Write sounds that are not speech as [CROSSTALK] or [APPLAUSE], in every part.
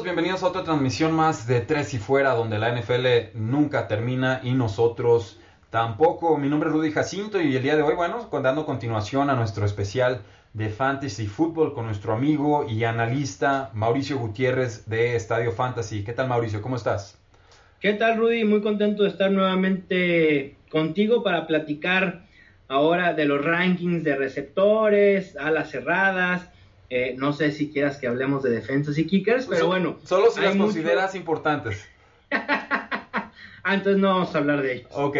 Todos, bienvenidos a otra transmisión más de Tres y Fuera, donde la NFL nunca termina y nosotros tampoco. Mi nombre es Rudy Jacinto y el día de hoy, bueno, dando continuación a nuestro especial de Fantasy Football con nuestro amigo y analista Mauricio Gutiérrez de Estadio Fantasy. ¿Qué tal Mauricio? ¿Cómo estás? ¿Qué tal Rudy? Muy contento de estar nuevamente contigo para platicar ahora de los rankings de receptores, alas cerradas. Eh, no sé si quieras que hablemos de defensas y kickers, pero bueno. Solo si las consideras importantes. [LAUGHS] ah, entonces no vamos a hablar de ellos. Ok.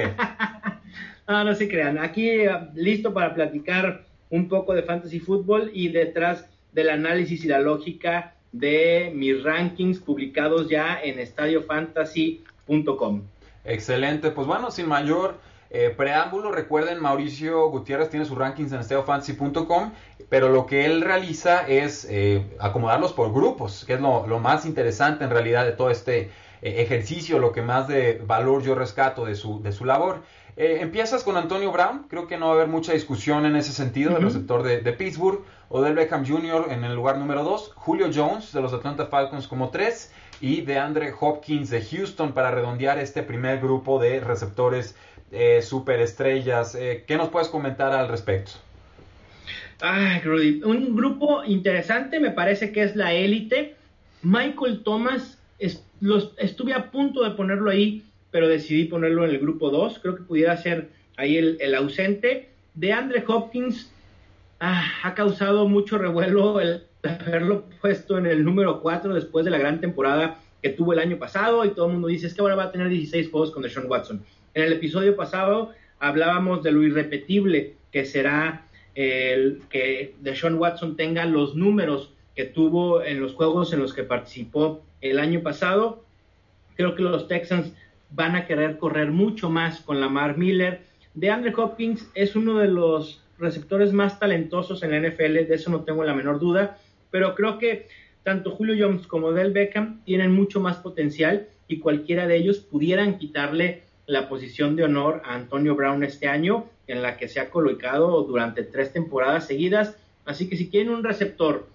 [LAUGHS] no, no se crean. Aquí eh, listo para platicar un poco de fantasy fútbol y detrás del análisis y la lógica de mis rankings publicados ya en estadiofantasy.com. Excelente, pues bueno, sin mayor eh, preámbulo, recuerden, Mauricio Gutiérrez tiene sus rankings en estadiofantasy.com, pero lo que él realiza es eh, acomodarlos por grupos, que es lo, más interesante en realidad de todo este eh, ejercicio, lo que más de valor yo rescato de su, de su labor. empiezas con Antonio Brown, creo que no va a haber mucha discusión en ese sentido, del receptor de, de, Pittsburgh, Odell Beckham Jr. en el lugar número 2, Julio Jones de los Atlanta Falcons como 3 y de Andre Hopkins de Houston para redondear este primer grupo de receptores eh, superestrellas. Eh, ¿Qué nos puedes comentar al respecto? Ay, Rudy, un grupo interesante me parece que es la élite. Michael Thomas, estuve a punto de ponerlo ahí, pero decidí ponerlo en el grupo 2. Creo que pudiera ser ahí el, ausente. De Andre Hopkins, ah, ha causado mucho revuelo el haberlo puesto en el número 4 después de la gran temporada que tuvo el año pasado y todo el mundo dice es que ahora va a tener 16 juegos con Deshaun Watson. En el episodio pasado hablábamos de lo irrepetible que será el que Deshaun Watson tenga los números que tuvo en los juegos en los que participó el año pasado. Creo que los Texans van a querer correr mucho más con Lamar Miller. De Andre Hopkins es uno de los receptores más talentosos en la NFL, de eso no tengo la menor duda, pero creo que tanto Julio Jones como Del Beckham tienen mucho más potencial y cualquiera de ellos pudieran quitarle la posición de honor a Antonio Brown este año, en la que se ha colocado durante tres temporadas seguidas. Así que si quieren un receptor,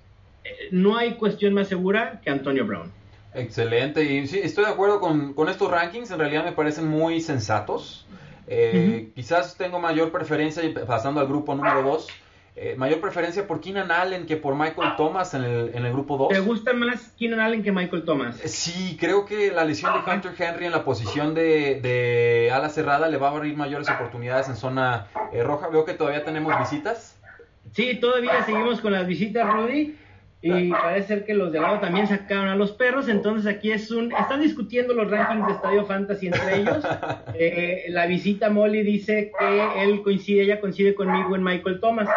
eh, no hay cuestión más segura que Antonio Brown. Excelente, y sí, estoy de acuerdo con, con estos rankings, en realidad me parecen muy sensatos. Eh, quizás tengo mayor preferencia pasando al grupo número 2 eh, mayor preferencia por Keenan Allen que por Michael Thomas en el, en el grupo 2. ¿Te gusta más Keenan Allen que Michael Thomas? Eh, sí, creo que la lesión de Hunter Henry en la posición de, de ala cerrada le va a abrir mayores oportunidades en zona eh, roja. Veo que todavía tenemos visitas. Sí, todavía seguimos con las visitas, Rudy. Y parece ser que los de lado también sacaron a los perros, entonces aquí es un... Están discutiendo los rankings de Estadio Fantasy entre ellos. [LAUGHS] la visita Molly dice que él coincide, ella coincide conmigo en Michael Thomas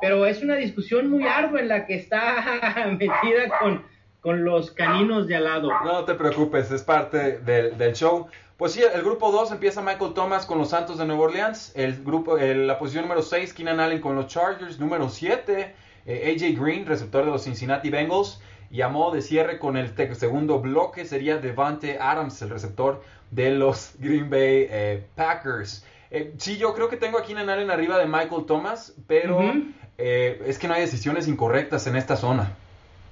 pero es una discusión muy ardua en la que está [LAUGHS] metida con, con los caninos de al lado. No te preocupes, es parte del, show. Pues sí, el grupo 2 empieza Michael Thomas con los Santos de Nueva Orleans, el grupo, la posición número 6, Keenan Allen con los Chargers, número 7, eh, AJ Green, receptor de los Cincinnati Bengals, y a modo de cierre con el segundo bloque sería Devante Adams, el receptor de los [LAUGHS] Green Bay eh, Packers. Eh, sí, yo creo que tengo a Keenan Allen arriba de Michael Thomas, pero... Eh, es que no hay decisiones incorrectas en esta zona.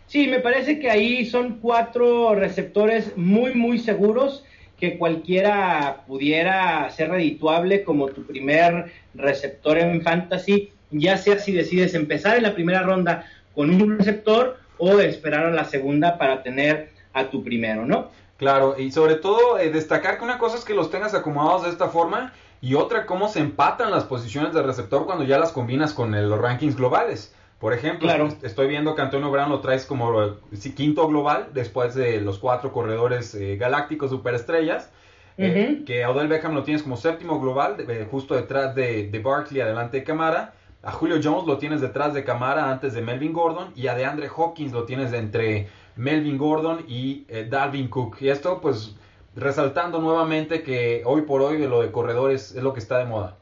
Sí, me parece que ahí son cuatro receptores muy, muy seguros que cualquiera pudiera ser redituable como tu primer receptor en fantasy, ya sea si decides empezar en la primera ronda con un receptor o esperar a la segunda para tener a tu primero, ¿no? Claro, y sobre todo eh, destacar que una cosa es que los tengas acomodados de esta forma y otra, cómo se empatan las posiciones del receptor cuando ya las combinas con los rankings globales. Por ejemplo, estoy viendo que Antonio Brown lo traes como quinto global después de los cuatro corredores eh, galácticos superestrellas. eh, que Odell Beckham lo tienes como séptimo global, justo detrás de, de Barkley, adelante de Camara. A Julio Jones lo tienes detrás de Camara antes de Melvin Gordon. Y a DeAndre Hawkins lo tienes entre Melvin Gordon y Dalvin Cook. Y esto, pues, resaltando nuevamente que hoy por hoy lo de corredores es lo que está de moda.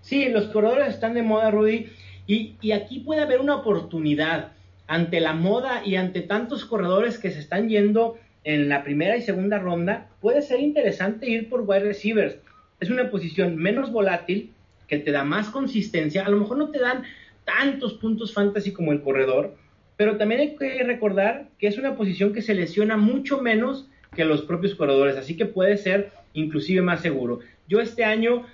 Sí, los corredores están de moda, Rudy. Y, y aquí puede haber una oportunidad ante la moda y ante tantos corredores que se están yendo en la primera y segunda ronda, puede ser interesante ir por wide receivers. Es una posición menos volátil, que te da más consistencia. A lo mejor no te dan tantos puntos fantasy como el corredor, pero también hay que recordar que es una posición que se lesiona mucho menos que los propios corredores, así que puede ser inclusive más seguro. Yo este año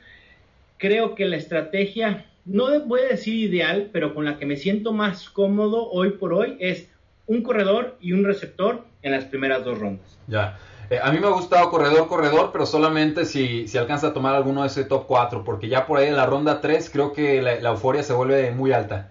creo que la estrategia no voy a decir ideal, pero con la que me siento más cómodo hoy por hoy es un corredor y un receptor en las primeras dos rondas. Ya. Eh, a mí me ha gustado corredor, corredor, pero solamente si, si alcanza a tomar alguno de ese top 4, porque ya por ahí en la ronda 3 creo que la, euforia se vuelve muy alta.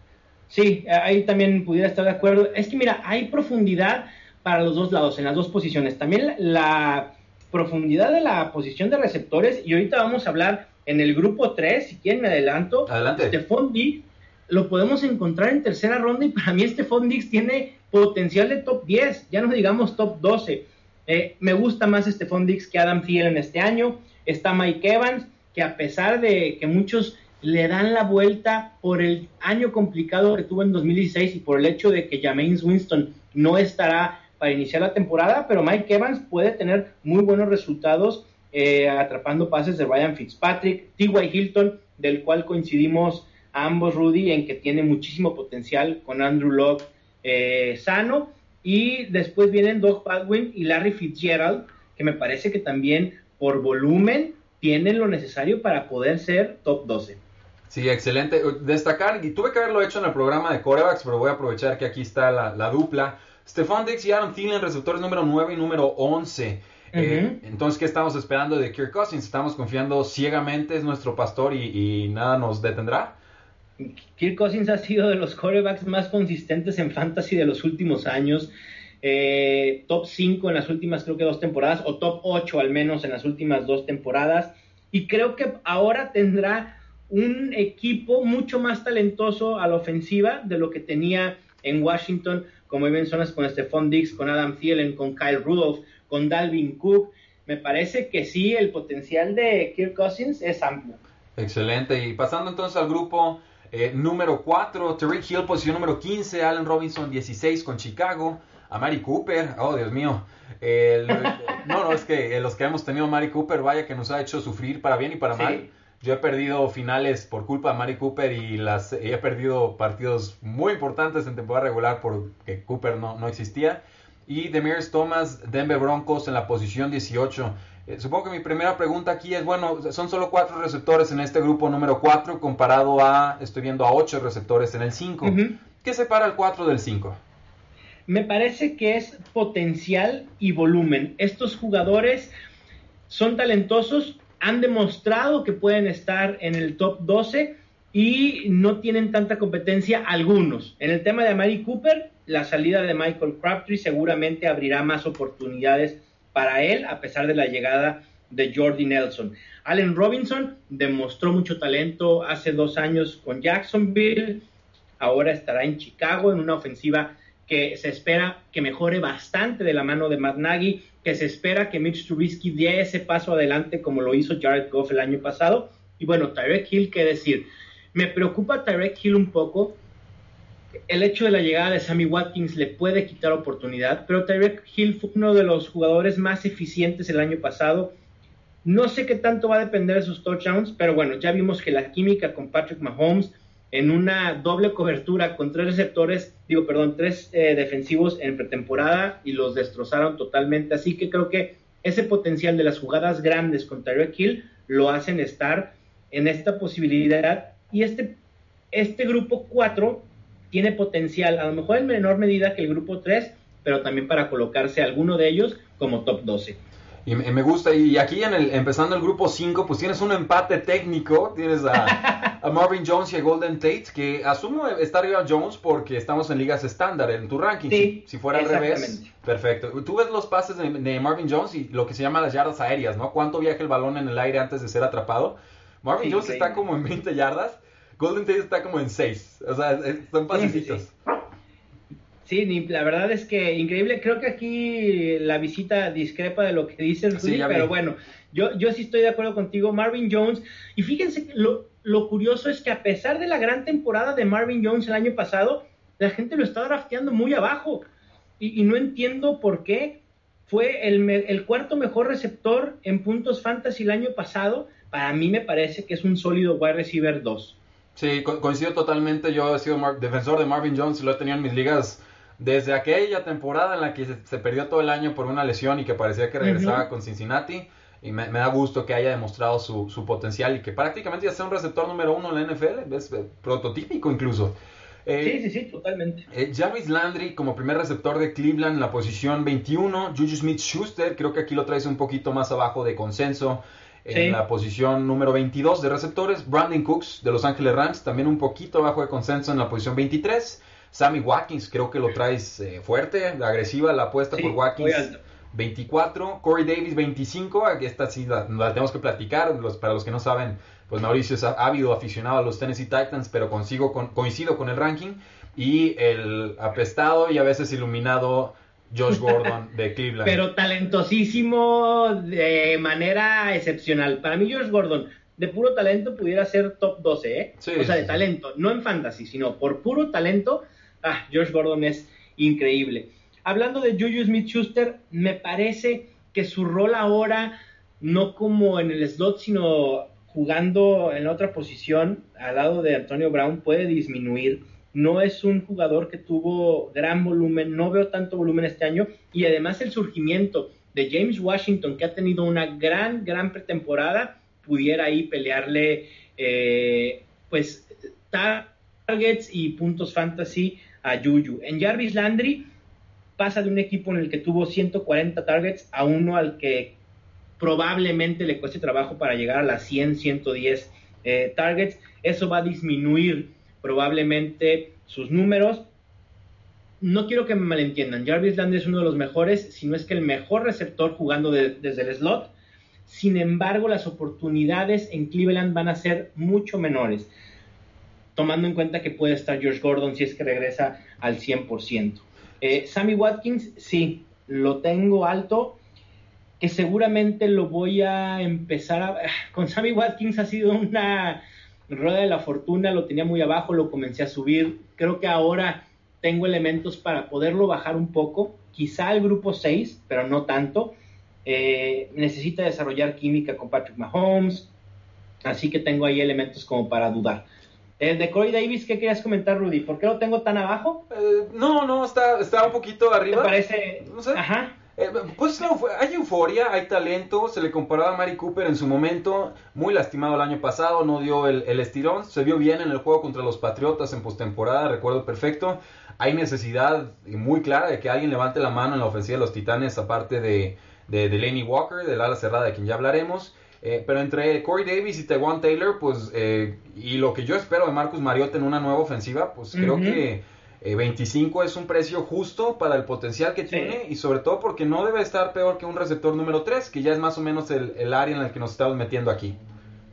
Sí, ahí también pudiera estar de acuerdo. Es que mira, hay profundidad para los dos lados, en las dos posiciones. También la profundidad de la posición de receptores, y ahorita vamos a hablar en el grupo 3, si quieren me adelanto. Adelante. Stephon Diggs lo podemos encontrar en tercera ronda y para mí Stephon Diggs tiene potencial de top 10, ya no digamos top 12. Eh, me gusta más Stephon Diggs que Adam Thielen este año. Está Mike Evans, que a pesar de que muchos le dan la vuelta por el año complicado que tuvo en 2016 y por el hecho de que Jameis Winston no estará para iniciar la temporada, pero Mike Evans puede tener muy buenos resultados eh, atrapando pases de Ryan Fitzpatrick, T.Y. Hilton, del cual coincidimos ambos, Rudy, en que tiene muchísimo potencial con Andrew Locke eh, sano. Y después vienen Doug Baldwin y Larry Fitzgerald, que me parece que también por volumen tienen lo necesario para poder ser top 12. Sí, excelente. Destacar, y tuve que haberlo hecho en el programa de corebacks, pero voy a aprovechar que aquí está la, la dupla. Stephon Dix y Adam Thielen, receptores número 9 y número 11. Eh, entonces, ¿qué estamos esperando de Kirk Cousins? ¿Estamos confiando ciegamente, es nuestro pastor y, nada nos detendrá? Kirk Cousins ha sido de los quarterbacks más consistentes en fantasy de los últimos años. Eh, top 5 en las últimas creo que dos temporadas, o top 8 al menos en las últimas dos temporadas. Y creo que ahora tendrá un equipo mucho más talentoso a la ofensiva de lo que tenía en Washington, como mencionas con Stephon Diggs, con Adam Thielen, con Kyle Rudolph, con Dalvin Cook. Me parece que sí, el potencial de Kirk Cousins es amplio. Excelente. Y pasando entonces al grupo eh, número 4, Tariq Hill, posición número 15, Allen Robinson 16 con Chicago, a Mari Cooper, oh Dios mío. [LAUGHS] no, no, es que los que hemos tenido a Mari Cooper, vaya que nos ha hecho sufrir para bien y para mal. Yo he perdido finales por culpa de Mari Cooper y las he perdido partidos muy importantes en temporada regular porque Cooper no, no existía y Demers Thomas, Denver Broncos en la posición 18. Eh, supongo que mi primera pregunta aquí es, bueno, son solo cuatro receptores en este grupo número 4 comparado a, estoy viendo a ocho receptores en el 5. ¿Qué separa el 4 del 5? Me parece que es potencial y volumen. Estos jugadores son talentosos, han demostrado que pueden estar en el top 12 y no tienen tanta competencia algunos. En el tema de Amari Cooper, la salida de Michael Crabtree seguramente abrirá más oportunidades para él, a pesar de la llegada de Jordi Nelson. Allen Robinson demostró mucho talento hace dos años con Jacksonville, ahora estará en Chicago en una ofensiva que se espera que mejore bastante de la mano de Matt Nagy, que se espera que Mitch Trubisky dé ese paso adelante como lo hizo Jared Goff el año pasado. Y bueno, Tyreek Hill, qué decir. Me preocupa Tyreek Hill un poco el hecho de la llegada de Sammy Watkins le puede quitar oportunidad, pero Tyreek Hill fue uno de los jugadores más eficientes el año pasado. No sé qué tanto va a depender de sus touchdowns, pero bueno, ya vimos que la química con Patrick Mahomes en una doble cobertura con tres receptores, digo, perdón, tres eh, defensivos en pretemporada y los destrozaron totalmente. Así que creo que ese potencial de las jugadas grandes con Tyreek Hill lo hacen estar en esta posibilidad. Y este, este grupo 4 tiene potencial, a lo mejor en menor medida que el grupo 3, pero también para colocarse alguno de ellos como top 12. Y me gusta, y aquí en el, empezando el grupo 5, pues tienes un empate técnico, tienes a, Marvin Jones y a Golden Tate, que asumo está arriba Jones porque estamos en ligas estándar en tu ranking. si, fuera al revés, perfecto. Tú ves los pases de, Marvin Jones y lo que se llama las yardas aéreas, ¿no? ¿Cuánto viaja el balón en el aire antes de ser atrapado? Marvin Jones está como en 20 yardas, Golden Tate está como en 6, o sea, son pasecitos. Sí, la verdad es que increíble. Creo que aquí la visita discrepa de lo que dices, Rudy, pero bueno, yo, yo sí estoy de acuerdo contigo. Marvin Jones, y fíjense, lo, lo curioso es que a pesar de la gran temporada de Marvin Jones el año pasado, la gente lo está drafteando muy abajo. Y, no entiendo por qué. Fue el, el, cuarto mejor receptor en puntos fantasy el año pasado. Para mí me parece que es un sólido wide receiver 2. Sí, coincido totalmente. Yo he sido defensor de Marvin Jones y lo he tenido en mis ligas desde aquella temporada en la que se, perdió todo el año por una lesión y que parecía que regresaba con Cincinnati. Y me, da gusto que haya demostrado su, su, potencial y que prácticamente ya sea un receptor número uno en la NFL. Es eh, prototípico incluso. Eh, sí, sí, sí, totalmente. Eh, Jarvis Landry como primer receptor de Cleveland en la posición 21. Juju Smith-Schuster, creo que aquí lo traes un poquito más abajo de consenso. En la posición número 22 de receptores. Brandon Cooks de Los Ángeles Rams, también un poquito abajo de consenso en la posición 23. Sammy Watkins, creo que lo traes eh, fuerte, agresiva la apuesta por Watkins. 24, Corey Davis 25, aquí esta sí la, tenemos que platicar, para los que no saben, pues Mauricio es ávido aficionado a los Tennessee Titans, pero consigo con, coincido con el ranking, y el apestado y a veces iluminado Josh Gordon [LAUGHS] de Cleveland. Pero talentosísimo de manera excepcional. Para mí Josh Gordon, de puro talento, pudiera ser top 12, ¿eh? o sea, de talento, no en fantasy, sino por puro talento, ah, Josh Gordon es increíble. Hablando de Juju Smith-Schuster, me parece que su rol ahora, no como en el slot, sino jugando en otra posición al lado de Antonio Brown, puede disminuir. No es un jugador que tuvo gran volumen, no veo tanto volumen este año y además el surgimiento de James Washington, que ha tenido una gran, gran pretemporada, pudiera ahí pelearle eh, pues targets y puntos fantasy a Juju. En Jarvis Landry pasa de un equipo en el que tuvo 140 targets a uno al que probablemente le cueste trabajo para llegar a las 100, 110 eh, targets. Eso va a disminuir probablemente sus números. No quiero que me malentiendan, Jarvis Landry es uno de los mejores, si no es que el mejor receptor jugando desde el slot. Sin embargo, las oportunidades en Cleveland van a ser mucho menores tomando en cuenta que puede estar George Gordon si es que regresa al 100%. Eh, Sammy Watkins, sí, lo tengo alto, que seguramente lo voy a empezar a... Con Sammy Watkins ha sido una rueda de la fortuna, lo tenía muy abajo, lo comencé a subir, creo que ahora tengo elementos para poderlo bajar un poco, quizá al grupo 6, pero no tanto. Eh, necesita desarrollar química con Patrick Mahomes, así que tengo ahí elementos como para dudar. El de Corey Davis, ¿qué querías comentar, Rudy? ¿Por qué lo tengo tan abajo? Eh, no, no, está, está un poquito arriba. ¿Te parece? No sé. Ajá. Eh, pues hay euforia, hay talento, se le comparaba a Mari Cooper en su momento, muy lastimado el año pasado, no dio el, estirón, se vio bien en el juego contra los Patriotas en postemporada, recuerdo perfecto, hay necesidad muy clara de que alguien levante la mano en la ofensiva de los Titanes, aparte de, de, de Lenny Walker, del ala cerrada de quien ya hablaremos, eh, pero entre Corey Davis y Tewan Taylor, pues, eh, y lo que yo espero de Marcus Mariota en una nueva ofensiva, pues creo que 25 eh, es un precio justo para el potencial que tiene y sobre todo porque no debe estar peor que un receptor número 3, que ya es más o menos el, área en el que nos estamos metiendo aquí.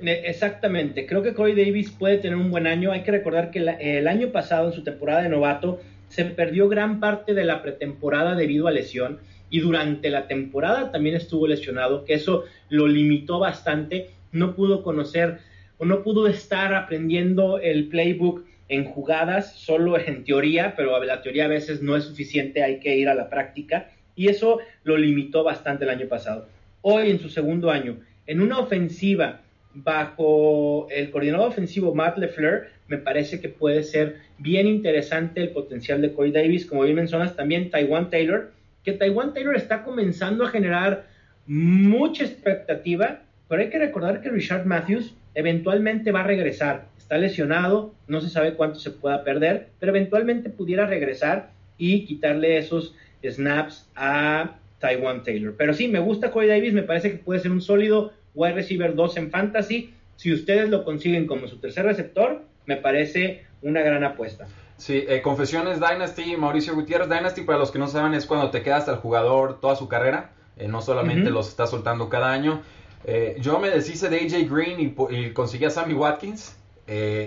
Exactamente, creo que Corey Davis puede tener un buen año. Hay que recordar que el año pasado, en su temporada de novato, se perdió gran parte de la pretemporada debido a lesión y durante la temporada también estuvo lesionado, que eso lo limitó bastante, no pudo conocer o no pudo estar aprendiendo el playbook en jugadas, solo en teoría, pero la teoría a veces no es suficiente, hay que ir a la práctica, y eso lo limitó bastante el año pasado. Hoy, en su segundo año, en una ofensiva bajo el coordinador ofensivo Matt LeFleur, me parece que puede ser bien interesante el potencial de Corey Davis, como bien mencionas, también Taiwan Taylor, que Taiwan Taylor está comenzando a generar mucha expectativa, pero hay que recordar que Richard Matthews eventualmente va a regresar. Está lesionado, no se sabe cuánto se pueda perder, pero eventualmente pudiera regresar y quitarle esos snaps a Taiwan Taylor. Pero sí, me gusta Corey Davis, me parece que puede ser un sólido wide receiver 2 en fantasy. Si ustedes lo consiguen como su tercer receptor, me parece una gran apuesta. Sí, eh, Confesiones Dynasty, Mauricio Gutiérrez. Dynasty, para los que no saben, es cuando te quedas al jugador toda su carrera. Eh, no solamente los está soltando cada año. Eh, yo me deshice de AJ Green y, conseguí a Sammy Watkins.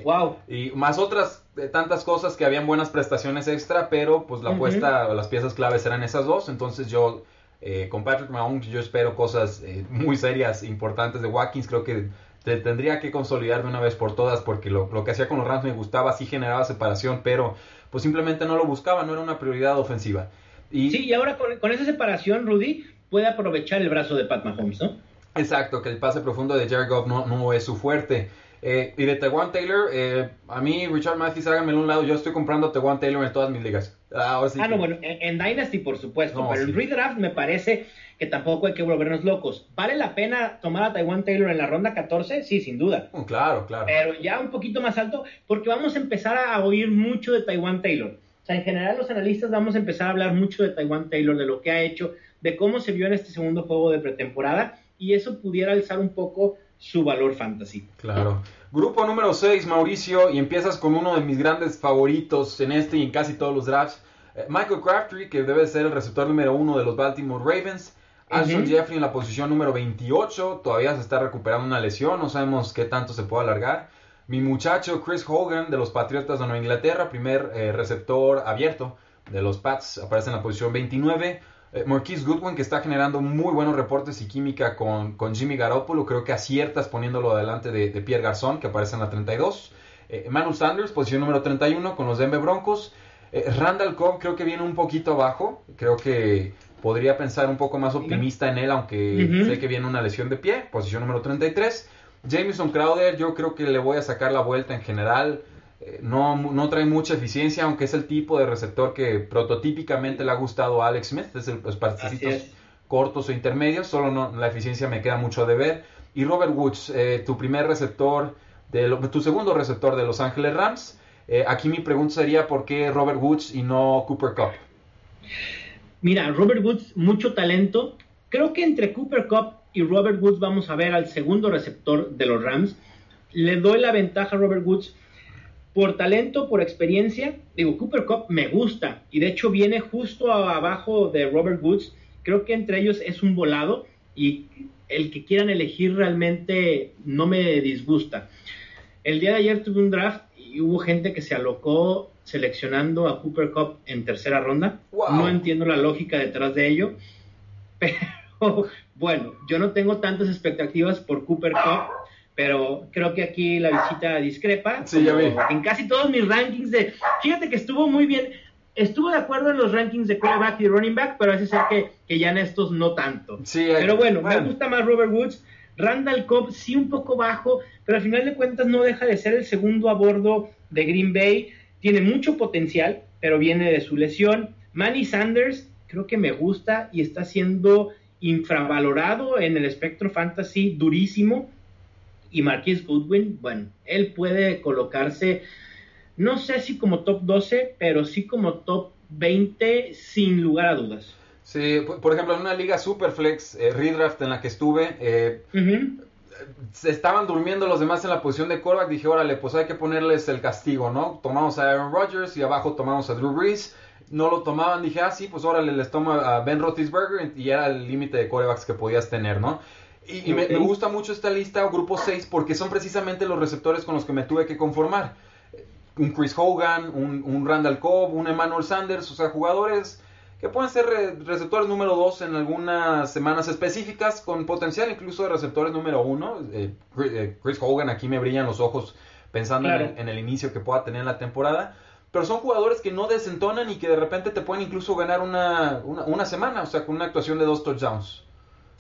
wow. Y más otras tantas cosas que habían buenas prestaciones extra, pero pues la apuesta, las piezas claves eran esas dos. Entonces yo, con Patrick Mahomes, yo espero cosas muy serias, importantes de Watkins. Creo que te tendría que consolidar de una vez por todas porque lo, que hacía con los Rams me gustaba, sí generaba separación, pero pues simplemente no lo buscaba, no era una prioridad ofensiva. Y, sí, y ahora con, esa separación, Rudy puede aprovechar el brazo de Pat Mahomes, ¿no? Exacto, que el pase profundo de Jared Goff no, no es su fuerte. Eh, y de Tewan Taylor, eh, a mí, Richard Matthews, háganmelo un lado. Yo estoy comprando Tewan Taylor en todas mis ligas. Ah, no, bueno, en, Dynasty, por supuesto. pero en Redraft me parece que tampoco hay que volvernos locos. ¿Vale la pena tomar a Taiwan Taylor en la ronda 14? Sí, sin duda. Oh, claro, claro. Pero ya un poquito más alto, porque vamos a empezar a oír mucho de Taiwan Taylor. O sea, en general los analistas vamos a empezar a hablar mucho de Taiwan Taylor, de lo que ha hecho, de cómo se vio en este segundo juego de pretemporada, y eso pudiera alzar un poco su valor fantasy. Claro. Grupo número 6, Mauricio, y empiezas con uno de mis grandes favoritos en este y en casi todos los drafts. Eh, Michael Crabtree, que debe ser el receptor número uno de los Baltimore Ravens. Alson Jeffrey en la posición número 28, todavía se está recuperando una lesión, no sabemos qué tanto se puede alargar. Mi muchacho Chris Hogan de los Patriotas de Nueva Inglaterra, primer eh, receptor abierto de los Pats, aparece en la posición 29. Eh, Marquise Goodwin, que está generando muy buenos reportes y química con, con Jimmy Garoppolo. Creo que aciertas poniéndolo delante de, Pierre Garzón, que aparece en la 32. Eh, Emmanuel Sanders, posición número 31, con los Denver Broncos. Eh, Randall Cobb creo que viene un poquito abajo. Creo que podría pensar un poco más optimista en él, aunque sé que viene una lesión de pie. Posición número 33. Jameson Crowder, yo creo que le voy a sacar la vuelta en general. No, no, trae mucha eficiencia, aunque es el tipo de receptor que prototípicamente le ha gustado a Alex Smith, es los particitos cortos o intermedios, solo no, la eficiencia me queda mucho de ver. Y Robert Woods, eh, tu primer receptor, de tu segundo receptor de Los Ángeles Rams. Eh, aquí mi pregunta sería por qué Robert Woods y no Cooper Cup. Mira, Robert Woods, mucho talento. Creo que entre Cooper Cup y Robert Woods vamos a ver al segundo receptor de los Rams. Le doy la ventaja a Robert Woods por talento, por experiencia, digo, Cooper Cup me gusta y de hecho viene justo abajo de Robert Woods. Creo que entre ellos es un volado y el que quieran elegir realmente no me disgusta. El día de ayer tuve un draft y hubo gente que se alocó seleccionando a Cooper Cup en tercera ronda. No entiendo la lógica detrás de ello, [LAUGHS] pero bueno, yo no tengo tantas expectativas por Cooper Cup pero creo que aquí la visita discrepa. Sí, ya vi. En casi todos mis rankings de... Fíjate que estuvo muy bien. Estuvo de acuerdo en los rankings de quarterback y running back, pero hace ser que, que ya en estos no tanto. Sí, pero bueno, me gusta más Robert Woods. Randall Cobb sí un poco bajo, pero al final de cuentas no deja de ser el segundo a bordo de Green Bay. Tiene mucho potencial, pero viene de su lesión. Manny Sanders creo que me gusta y está siendo infravalorado en el espectro fantasy durísimo y Marquis Goodwin, bueno, él puede colocarse, no sé si como top 12, pero sí como top 20 sin lugar a dudas. Sí, por ejemplo, en una liga Superflex, eh, Redraft en la que estuve, eh, se estaban durmiendo los demás en la posición de quarterback. Dije, órale, pues hay que ponerles el castigo, ¿no? Tomamos a Aaron Rodgers y abajo tomamos a Drew Brees. No lo tomaban, dije, ah, sí, pues órale, les tomo a Ben Roethlisberger y era el límite de quarterbacks que podías tener, ¿no? Y, me, gusta mucho esta lista, grupo 6, porque son precisamente los receptores con los que me tuve que conformar. Un Chris Hogan, un, Randall Cobb, un Emmanuel Sanders, o sea, jugadores que pueden ser receptores número 2 en algunas semanas específicas, con potencial incluso de receptores número 1. Eh, eh, Chris Hogan, aquí me brillan los ojos pensando en, el inicio que pueda tener en la temporada. Pero son jugadores que no desentonan y que de repente te pueden incluso ganar una, una, una semana, o sea, con una actuación de dos touchdowns.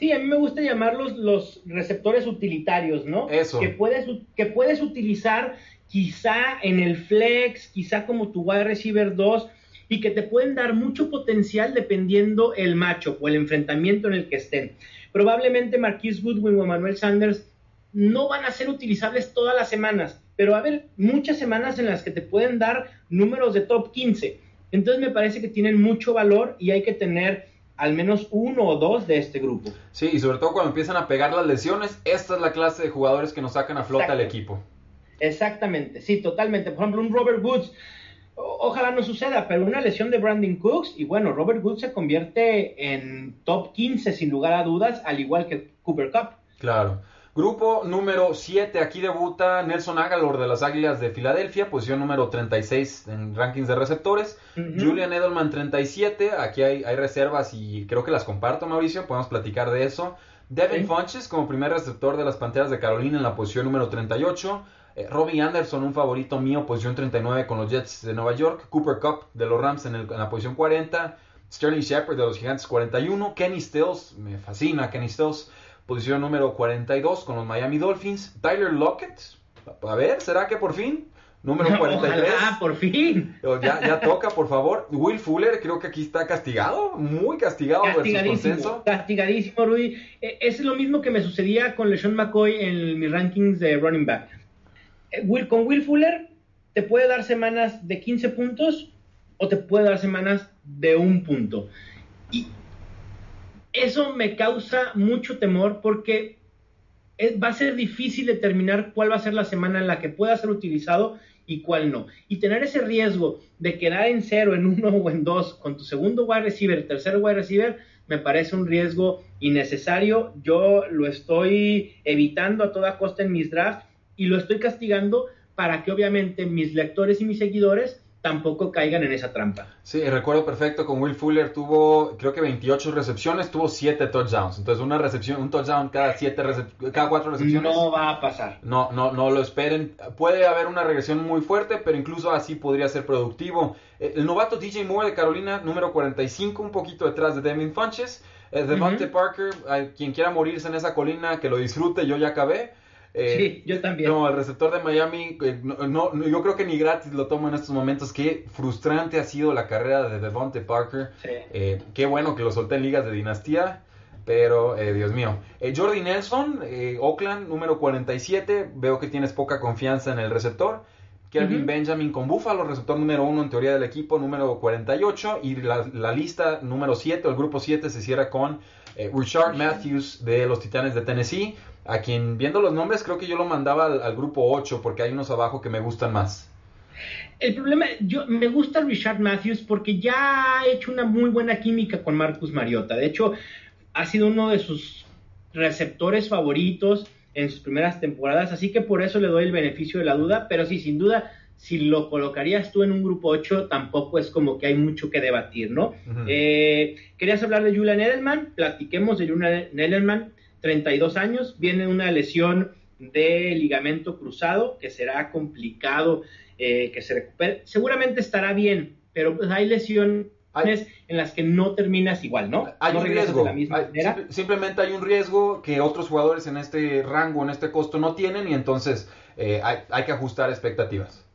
Sí, a mí me gusta llamarlos los receptores utilitarios, ¿no? Eso. Que puedes, que puedes utilizar quizá en el flex, quizá como tu wide receiver 2 y que te pueden dar mucho potencial dependiendo el macho o el enfrentamiento en el que estén. Probablemente Marquise Goodwin o Manuel Sanders no van a ser utilizables todas las semanas, pero va a haber muchas semanas en las que te pueden dar números de top 15. Entonces me parece que tienen mucho valor y hay que tener al menos uno o dos de este grupo. Sí, y sobre todo cuando empiezan a pegar las lesiones, esta es la clase de jugadores que nos sacan a flota al equipo. Exactamente, sí, totalmente. Por ejemplo, un Robert Woods, ojalá no suceda, pero una lesión de Brandon Cooks, y bueno, Robert Woods se convierte en top 15 sin lugar a dudas, al igual que Cooper Cup. Claro. Grupo número 7, aquí debuta Nelson Agalor de las Águilas de Filadelfia, posición número 36 en rankings de receptores. Julian Edelman 37, aquí hay, reservas y creo que las comparto Mauricio, podemos platicar de eso. Devin Funches como primer receptor de las Panteras de Carolina en la posición número 38. Eh, Robbie Anderson, un favorito mío, posición 39 con los Jets de Nueva York. Cooper Cup de los Rams en, en la posición 40. Sterling Shepard de los Gigantes 41. Kenny Stills, me fascina Kenny Stills Posición número 42 con los Miami Dolphins. Tyler Lockett. A ver, ¿será que por fin? Número [LAUGHS] 43. Ah, por fin. Ya, ya toca, por favor. Will Fuller, creo que aquí está castigado, muy castigado Castigadísimo, castigadísimo, Rudy. E, es lo mismo que me sucedía con LeSean McCoy en mis rankings de running back. Eh, Will, con Will Fuller te puede dar semanas de 15 puntos o te puede dar semanas de un punto. Y eso me causa mucho temor porque va a ser difícil determinar cuál va a ser la semana en la que pueda ser utilizado y cuál no. Y tener ese riesgo de quedar en cero, en uno o en dos con tu segundo wide receiver, tercer wide receiver, me parece un riesgo innecesario. Yo lo estoy evitando a toda costa en mis drafts y lo estoy castigando para que obviamente mis lectores y mis seguidores tampoco caigan en esa trampa. Sí, recuerdo perfecto con Will Fuller tuvo creo que 28 recepciones, tuvo 7 touchdowns. Entonces una recepción, un touchdown cada siete cada cuatro recepciones. No va a pasar. No, no, no lo esperen. Puede haber una regresión muy fuerte, pero incluso así podría ser productivo. Eh, el novato DJ Moore de Carolina, número 45, un poquito detrás de Devin Funches. Eh, Devontae Parker, quien quiera morirse en esa colina, que lo disfrute, yo ya acabé. Eh, sí, yo también. No, el receptor de Miami, eh, no, yo creo que ni gratis lo tomo en estos momentos. Qué frustrante ha sido la carrera de Devonte Parker. Eh, qué bueno que lo solté en ligas de dinastía. Pero, Dios mío. Jordi Nelson, Oakland, número 47. Veo que tienes poca confianza en el receptor. Kelvin Benjamin con Buffalo, receptor número 1 en teoría del equipo, número 48. Y la, la lista número 7, el grupo 7, se cierra con Richard Matthews de los Titanes de Tennessee a quien viendo los nombres creo que yo lo mandaba al, grupo 8 porque hay unos abajo que me gustan más. El problema, yo me gusta Richard Matthews porque ya ha hecho una muy buena química con Marcus Mariota. De hecho, ha sido uno de sus receptores favoritos en sus primeras temporadas, así que por eso le doy el beneficio de la duda, pero sí, sin duda, si lo colocarías tú en un grupo 8, tampoco es como que hay mucho que debatir, ¿no? Eh, querías hablar de Julian Edelman, platiquemos de Julian Edelman. 32 años, viene una lesión de ligamento cruzado que será complicado eh, que se recupere. Seguramente estará bien, pero pues hay lesiones en las que no terminas igual, ¿no? Hay un riesgo. simplemente hay un riesgo que otros jugadores en este rango, en este costo no tienen y entonces eh, hay, hay que ajustar expectativas.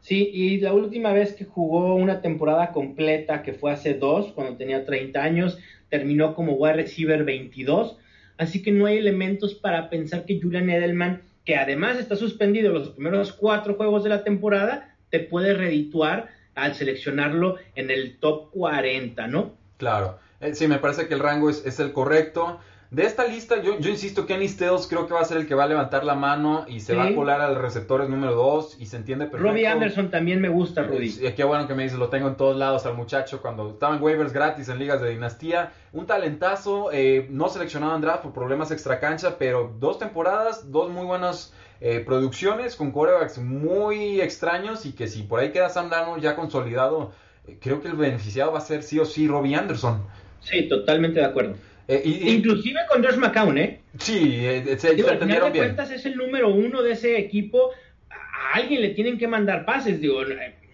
Sí, y la última vez que jugó una temporada completa, que fue hace dos, cuando tenía 30 años, terminó como wide receiver 22 Así que no hay elementos para pensar que Julian Edelman, que además está suspendido los primeros cuatro juegos de la temporada, te puede redituar al seleccionarlo en el top 40, ¿no? Claro. Eh, sí, me parece que el rango es, es el correcto. De esta lista, yo, yo insisto, Kenny Stills creo que va a ser el que va a levantar la mano y se va a colar al receptor número 2 y se entiende perfecto. Robbie Anderson también me gusta, Rudy. Y qué bueno que me dices, lo tengo en todos lados al muchacho cuando estaba en waivers gratis en ligas de dinastía. Un talentazo, eh, no seleccionado en draft por problemas extra cancha, pero dos temporadas, dos muy buenas eh, producciones con corebacks muy extraños y que si por ahí queda Sam Darnold ya consolidado, eh, creo que el beneficiado va a ser sí o sí Robbie Anderson. Sí, totalmente de acuerdo. Eh, Inclusive con Josh McCown, ¿eh? Sí, eh, se, digo, al final de cuentas es el número uno de ese equipo. A alguien le tienen que mandar pases. Digo,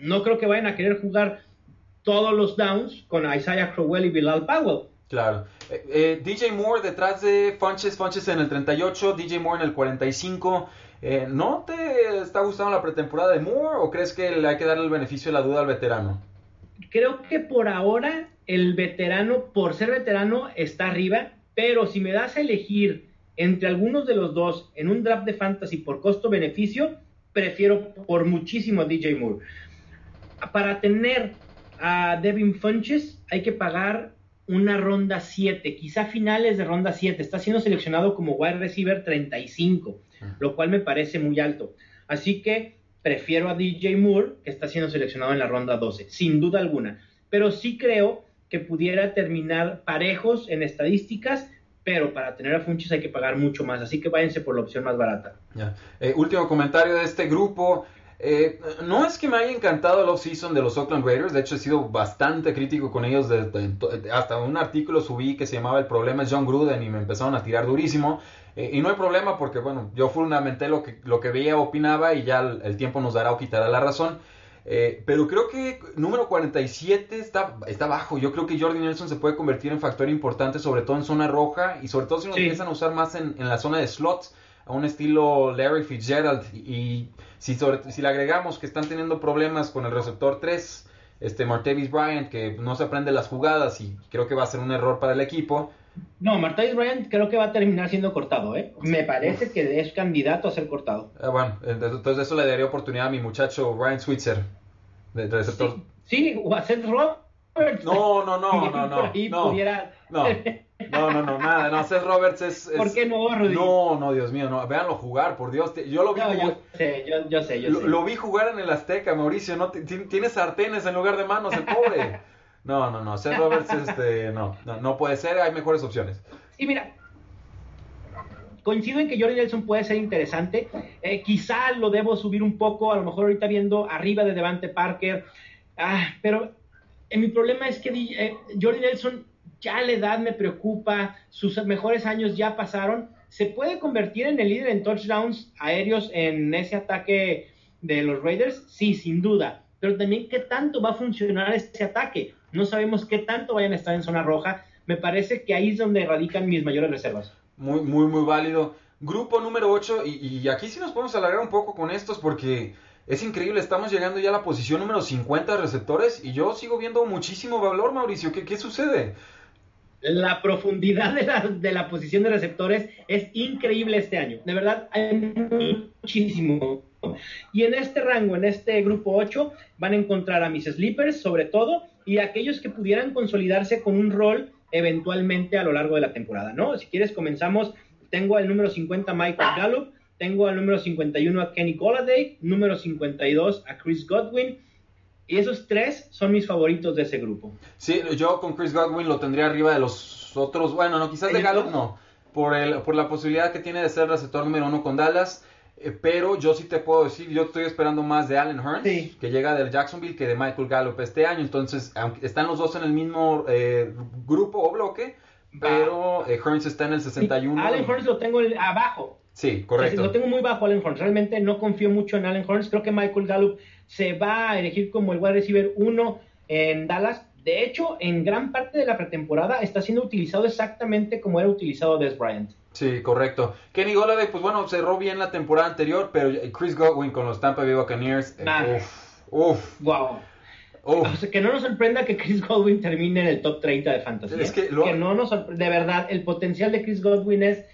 no creo que vayan a querer jugar todos los downs con Isaiah Crowell y Bilal Powell. Claro. Eh, DJ Moore detrás de Funches, Funches en el 38, DJ Moore en el 45. ¿No te está gustando la pretemporada de Moore o crees que le hay que darle el beneficio de la duda al veterano? Creo que por ahora el veterano, por ser veterano, está arriba, pero si me das a elegir entre algunos de los dos en un draft de fantasy por costo-beneficio, prefiero por muchísimo a DJ Moore. Para tener a Devin Funches hay que pagar una ronda 7, quizá finales de ronda 7. Está siendo seleccionado como wide receiver 35, lo cual me parece muy alto. Así que prefiero a DJ Moore, que está siendo seleccionado en la ronda 12, sin duda alguna. Pero sí creo que pudiera terminar parejos en estadísticas, pero para tener a Funches hay que pagar mucho más. Así que váyanse por la opción más barata. Eh, último comentario de este grupo. Eh, no es que me haya encantado el off-season de los Oakland Raiders, de hecho he sido bastante crítico con ellos, hasta un artículo subí que se llamaba El problema es John Gruden y me empezaron a tirar durísimo. Eh, y no hay problema porque, bueno, yo fundamenté lo que, lo que veía, opinaba y ya el, tiempo nos dará o quitará la razón. Eh, pero creo que número 47 está, está bajo. Yo creo que Jordi Nelson se puede convertir en factor importante, sobre todo en zona roja y sobre todo si nos empiezan a usar más en, en la zona de slots a un estilo Larry Fitzgerald y si, si le agregamos que están teniendo problemas con el receptor 3, este Martavis Bryant, que no se aprende las jugadas y creo que va a ser un error para el equipo. No, Martavis Bryant creo que va a terminar siendo cortado, ¿eh? Me parece que es candidato a ser cortado. Ah, bueno, entonces eso le daría oportunidad a mi muchacho Ryan Switzer, de, receptor. Sí, o a Seth Roberts. No, no, no, [LAUGHS] no, no. no, no. No, no, no, nada, no, Seth Roberts es... ¿Por qué no, Rudy? No, no, Dios mío, no, véanlo jugar, por Dios, yo lo vi jugar... Yo sé, yo, sé, yo lo, sé. Lo vi jugar en el Azteca, Mauricio, no, tiene sartenes en lugar de manos, el pobre. [LAUGHS] No, no, no, Seth Roberts, este, no, no, no puede ser, hay mejores opciones. Y mira, coincido en que Jordi Nelson puede ser interesante, eh, quizá lo debo subir un poco, a lo mejor ahorita viendo arriba de Devante Parker, ah, pero eh, mi problema es que eh, Jordi Nelson ya la edad me preocupa, sus mejores años ya pasaron, ¿se puede convertir en el líder en touchdowns aéreos en ese ataque de los Raiders? Sí, sin duda, pero también qué tanto va a funcionar este ataque. No sabemos qué tanto vayan a estar en zona roja. Me parece que ahí es donde radican mis mayores reservas. Muy, muy, muy válido. Grupo número 8, y, aquí sí nos podemos alargar un poco con estos porque es increíble, estamos llegando ya a la posición número 50 de receptores y yo sigo viendo muchísimo valor, Mauricio. ¿Qué, qué sucede? la profundidad de la, de la posición de receptores es increíble este año. De verdad, hay muchísimo. Y en este rango, en este grupo 8, van a encontrar a mis sleepers, sobre todo, y aquellos que pudieran consolidarse con un rol eventualmente a lo largo de la temporada, ¿no? Si quieres, comenzamos. Tengo al número 50 Michael Gallup, tengo al número 51 a Kenny Golladay, número 52 a Chris Godwin, y esos tres son mis favoritos de ese grupo. Sí, yo con Chris Godwin lo tendría arriba de los otros. Bueno, no, quizás de Gallup no. Por, el, por la posibilidad que tiene de ser receptor número uno con Dallas. Eh, pero yo sí te puedo decir, yo estoy esperando más de Allen Hearns, que llega del Jacksonville, que de Michael Gallup este año. Entonces, aunque están los dos en el mismo eh, grupo o bloque, pero eh, Hearns está en el 61. Allen Hearns lo tengo abajo. Sí, correcto. lo tengo muy bajo Allen Hearns. Realmente no confío mucho en Allen Hearns. Creo que Michael Gallup se va a elegir como el wide receiver 1 en Dallas. De hecho, en gran parte de la pretemporada está siendo utilizado exactamente como era utilizado Des Bryant. Sí, correcto. Kenny Golladay, pues bueno, cerró bien la temporada anterior, pero Chris Godwin con los Tampa Bay Buccaneers, eh, uff, wow. O sea, que no nos sorprenda que Chris Godwin termine en el top 30 de fantasía. Es que, que no nos sorprende, de verdad, el potencial de Chris Godwin es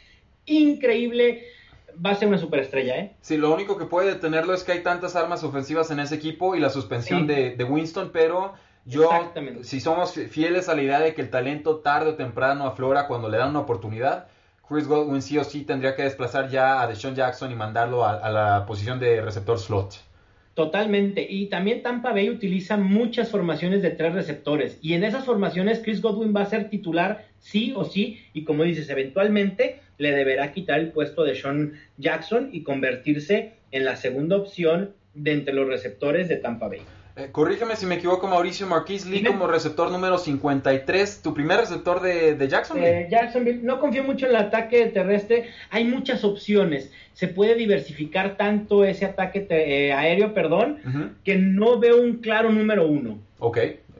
increíble. Va a ser una superestrella, ¿eh? Sí, lo único que puede detenerlo es que hay tantas armas ofensivas en ese equipo y la suspensión de, Winston, pero yo, si somos fieles a la idea de que el talento tarde o temprano aflora cuando le dan una oportunidad, Chris Godwin sí o sí tendría que desplazar ya a Deshaun Jackson y mandarlo a la posición de receptor slot. Totalmente. Y también Tampa Bay utiliza muchas formaciones de tres receptores. Y en esas formaciones Chris Godwin va a ser titular sí o sí. Y como dices, eventualmente le deberá quitar el puesto de Sean Jackson y convertirse en la segunda opción de entre los receptores de Tampa Bay. Eh, corrígeme si me equivoco, Mauricio Marquis Lee como receptor número 53, tu primer receptor de, de Jacksonville. Jacksonville, no confío mucho en el ataque terrestre, hay muchas opciones, se puede diversificar tanto ese ataque eh, aéreo, perdón, que no veo un claro número uno. Ok,